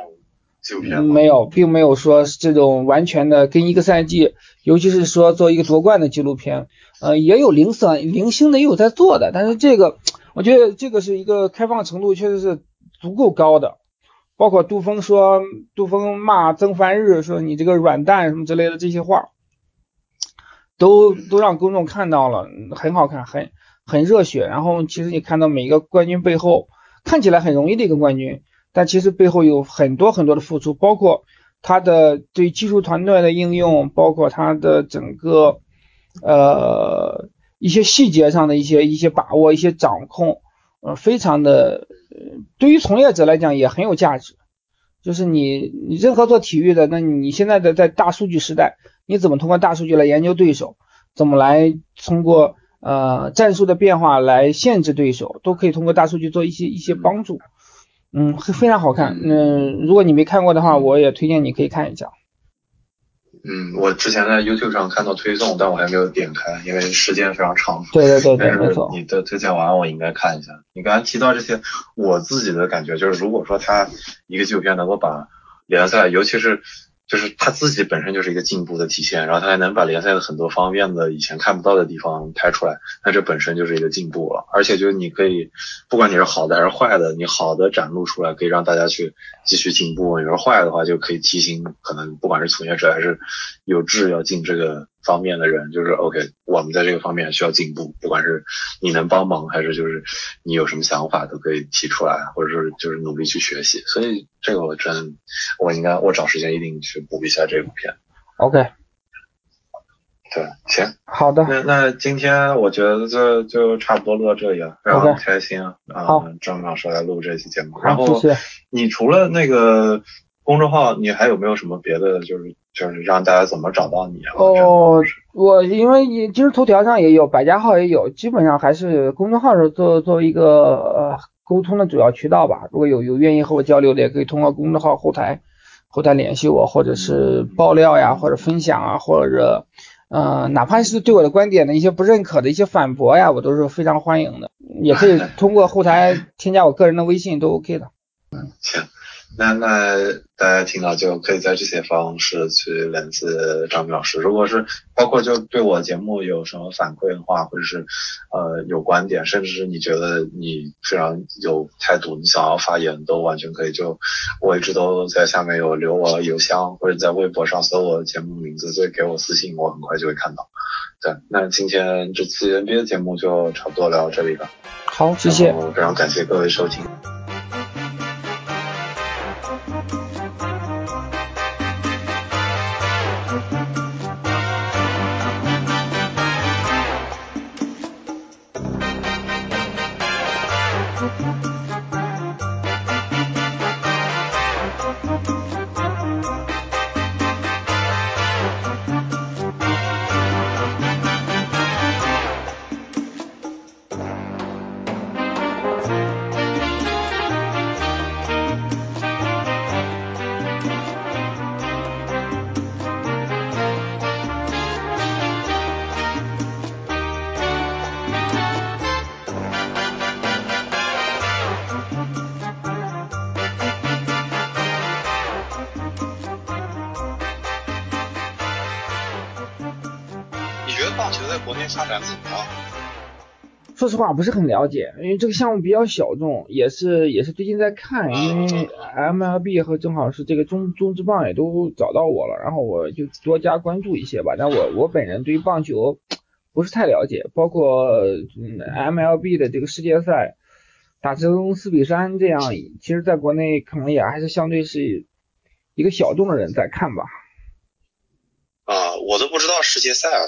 Speaker 8: 纪录片
Speaker 7: 没有，并没有说这种完全的跟一个赛季，尤其是说做一个夺冠的纪录片，呃，也有零散零星的也有在做的，但是这个我觉得这个是一个开放程度确实是足够高的，包括杜峰说，杜峰骂曾凡日说你这个软蛋什么之类的这些话。都都让公众看到了，很好看，很很热血。然后其实你看到每一个冠军背后，看起来很容易的一个冠军，但其实背后有很多很多的付出，包括他的对技术团队的应用，包括他的整个呃一些细节上的一些一些把握、一些掌控，呃，非常的对于从业者来讲也很有价值。就是你你任何做体育的，那你现在的在大数据时代。你怎么通过大数据来研究对手？怎么来通过呃战术的变化来限制对手？都可以通过大数据做一些一些帮助。嗯，非常好看。嗯，如果你没看过的话，我也推荐你可以看一下。
Speaker 8: 嗯，我之前在 YouTube 上看到推送，但我还没有点开，因为时间非常长。
Speaker 7: 对对对对，没错。
Speaker 8: 你的推荐完，我应该看一下。你刚才提到这些，我自己的感觉就是，如果说他一个纪录片能够把联赛，尤其是就是他自己本身就是一个进步的体现，然后他还能把联赛的很多方面的以前看不到的地方拍出来，那这本身就是一个进步了。而且就是你可以，不管你是好的还是坏的，你好的展露出来，可以让大家去继续进步；你说坏的话，就可以提醒可能不管是从业者还是有志要进这个。方面的人就是 OK，我们在这个方面需要进步，不管是你能帮忙，还是就是你有什么想法都可以提出来，或者是就是努力去学习。所以这个我真，我应该我找时间一定去补一下这部片。
Speaker 7: OK，
Speaker 8: 对，行，
Speaker 7: 好的。
Speaker 8: 那那今天我觉得就就差不多录到这里了，非常开心啊！啊，张老师来录这期节目，然后你除了那个公众号，你还有没有什么别的就是？就是让大家怎么找到你啊？
Speaker 7: 哦，我因为今日头条上也有，百家号也有，基本上还是公众号是作作为一个呃沟通的主要渠道吧。如果有有愿意和我交流的，也可以通过公众号后台后台联系我，或者是爆料呀，或者分享啊，或者呃哪怕是对我的观点的一些不认可的一些反驳呀，我都是非常欢迎的。也可以 <laughs> 通过后台添加我个人的微信，都 OK 的。
Speaker 8: 嗯，行。那那大家听到就可以在这些方式去联系张明老师。如果是包括就对我节目有什么反馈的话，或者是呃有观点，甚至是你觉得你非常有态度，你想要发言，都完全可以。就我一直都在下面有留我邮箱，或者在微博上搜我节目名字，所以给我私信，我很快就会看到。对，那今天这期 NBA 节目就差不多聊到这里了。
Speaker 7: 好，谢谢。
Speaker 8: 非常感谢各位收听。发展怎么样？
Speaker 7: 说实话不是很了解，因为这个项目比较小众，也是也是最近在看，因为 MLB 和正好是这个中中职棒也都找到我了，然后我就多加关注一些吧。但我我本人对于棒球不是太了解，包括嗯 MLB 的这个世界赛打成四比三这样，其实在国内可能也还是相对是一个小众的人在看吧。
Speaker 8: 啊，我都不知道世界赛啊，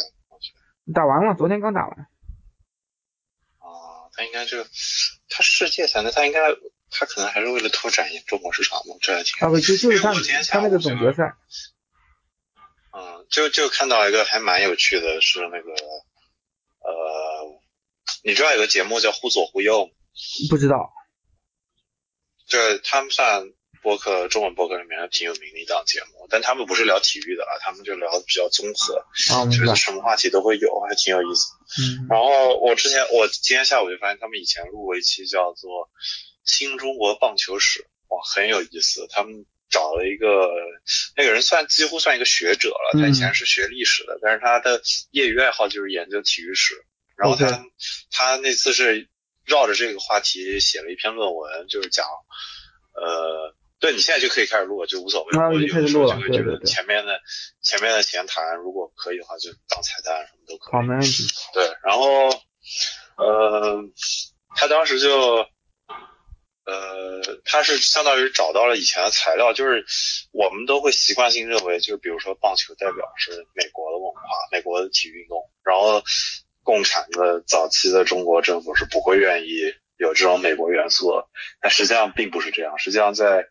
Speaker 7: 打完了，昨天刚打完。
Speaker 8: 啊，他应该就他世界赛，那他应该他可能还是为了拓展中国市场嘛，这还挺。
Speaker 7: 啊不，就就是他他那个总决赛。
Speaker 8: 嗯，就就看到一个还蛮有趣的，是那个呃，你知道有个节目叫《忽左忽右》吗？
Speaker 7: 不知道。
Speaker 8: 这他们算播客中文播客里面挺有名的一档节目，但他们不是聊体育的啊，他们就聊的比较综合，就是。什么话题都会有，还挺有意思。
Speaker 7: 嗯
Speaker 8: 然后我之前我今天下午就发现他们以前录过一期叫做《新中国棒球史》，哇，很有意思。他们找了一个那个人算几乎算一个学者了，他以前是学历史的，但是他的业余爱好就是研究体育史。然后他他那次是绕着这个话题写了一篇论文，就是讲呃。对你现在就可以开始录了，就无所谓。
Speaker 7: 啊
Speaker 8: 我有
Speaker 7: 开始录了
Speaker 8: 时候就会觉得
Speaker 7: 对对对
Speaker 8: 前面的前面的闲谈，如果可以的话，就当彩蛋什么都可以。
Speaker 7: 好，没问题。<laughs>
Speaker 8: 对，然后呃，他当时就呃，他是相当于找到了以前的材料，就是我们都会习惯性认为，就比如说棒球代表是美国的文化，美国的体育运动，然后共产的早期的中国政府是不会愿意有这种美国元素的，但实际上并不是这样，实际上在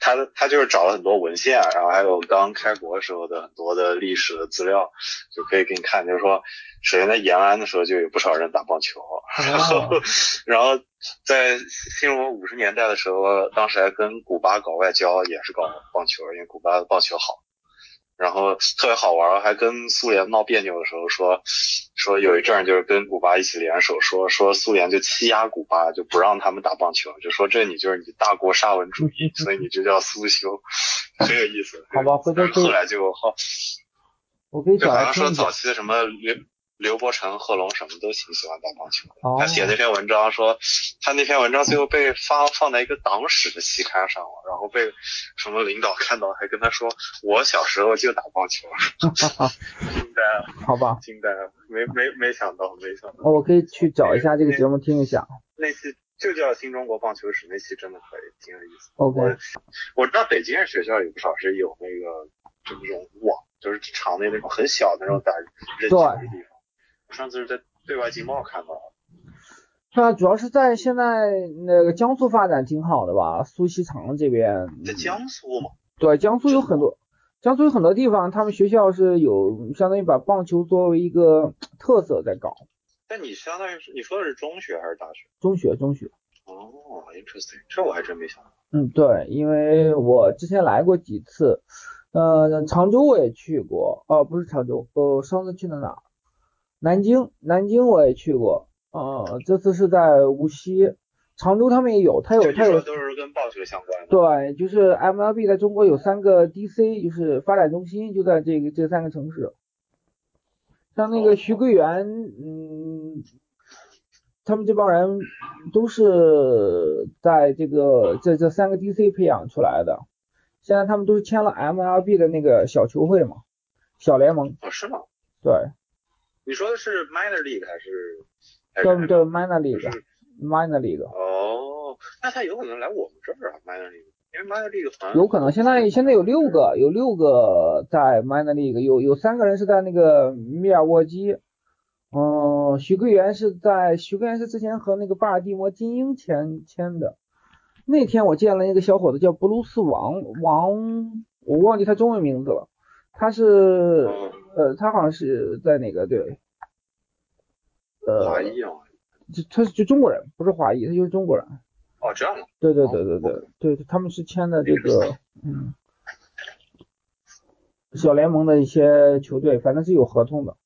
Speaker 8: 他的他就是找了很多文献，然后还有刚开国时候的很多的历史的资料，就可以给你看，就是说，首先在延安的时候就有不少人打棒球，然后然后在新中国五十年代的时候，当时还跟古巴搞外交，也是搞棒球，因为古巴的棒球好。然后特别好玩，还跟苏联闹别扭的时候说，说有一阵儿就是跟古巴一起联手，说说苏联就欺压古巴，就不让他们打棒球，就说这你就是你大国沙文主义，所以你就叫苏修，<laughs> 很有意思。
Speaker 7: 好吧回头
Speaker 8: 后来就好，
Speaker 7: 我可以找一下。
Speaker 8: 说早期的什么刘刘伯承、贺龙什么都挺喜欢打棒球的。
Speaker 7: 哦
Speaker 8: 他写那篇文章说，他那篇文章最后被发放在一个党史的期刊上了，然后被什么领导看到，还跟他说，我小时候就打棒球，<laughs> 惊呆了，
Speaker 7: 好吧，
Speaker 8: 惊呆了，没没没想到，没想到，
Speaker 7: 哦我可以去找一下这个节目听一下。
Speaker 8: 那期就叫《新中国棒球史》，那期真的可以，挺有意思。
Speaker 7: OK，
Speaker 8: 我我知道北京学校有不少是有那个就那种网，就是场内那种很小的那种打人机的地方。我上次是在对外经贸看到的。
Speaker 7: 是啊，主要是在现在那个江苏发展挺好的吧，苏锡常这边。
Speaker 8: 在江苏嘛，
Speaker 7: 对，江苏有很多，江苏有很多地方，他们学校是有相当于把棒球作为一个特色在搞。
Speaker 8: 但你相当于是你说的是中学还是大学？
Speaker 7: 中学，中学。
Speaker 8: 哦，interesting，这我还真没想到。
Speaker 7: 嗯，对，因为我之前来过几次，呃，常州我也去过，哦，不是常州，呃，上次去的哪儿？南京，南京我也去过，呃，这次是在无锡，常州他们也有，他有他有
Speaker 8: 都是跟棒球相关的。
Speaker 7: 对，就是 MLB 在中国有三个 DC，就是发展中心就在这个这三个城市。像那个徐桂元，嗯，他们这帮人都是在这个这这三个 DC 培养出来的。现在他们都是签了 MLB 的那个小球会嘛，小联盟。
Speaker 8: 哦，是吗？
Speaker 7: 对，
Speaker 8: 你说的是 minor league 还是？
Speaker 7: 对对，minor league，minor league。
Speaker 8: 哦，那他有可能来我们这儿啊，minor league，因为 minor league 好像
Speaker 7: 有可能，现在现在有六个，有六个在 minor league，有有三个人是在那个密尔沃基，嗯、徐桂元是在徐桂元是之前和那个巴尔的摩精英签签的，那天我见了一个小伙子叫布鲁斯王王，我忘记他中文名字了，他是
Speaker 8: 哦
Speaker 7: 呃他好像是在哪个对，呃
Speaker 8: 华裔啊。
Speaker 7: 就他是就中国人，不是华裔，他就是中国人。
Speaker 8: 哦，这样吗？
Speaker 7: 对对对对对对，他们是签的这个嗯小联盟的一些球队，反正是有合同的。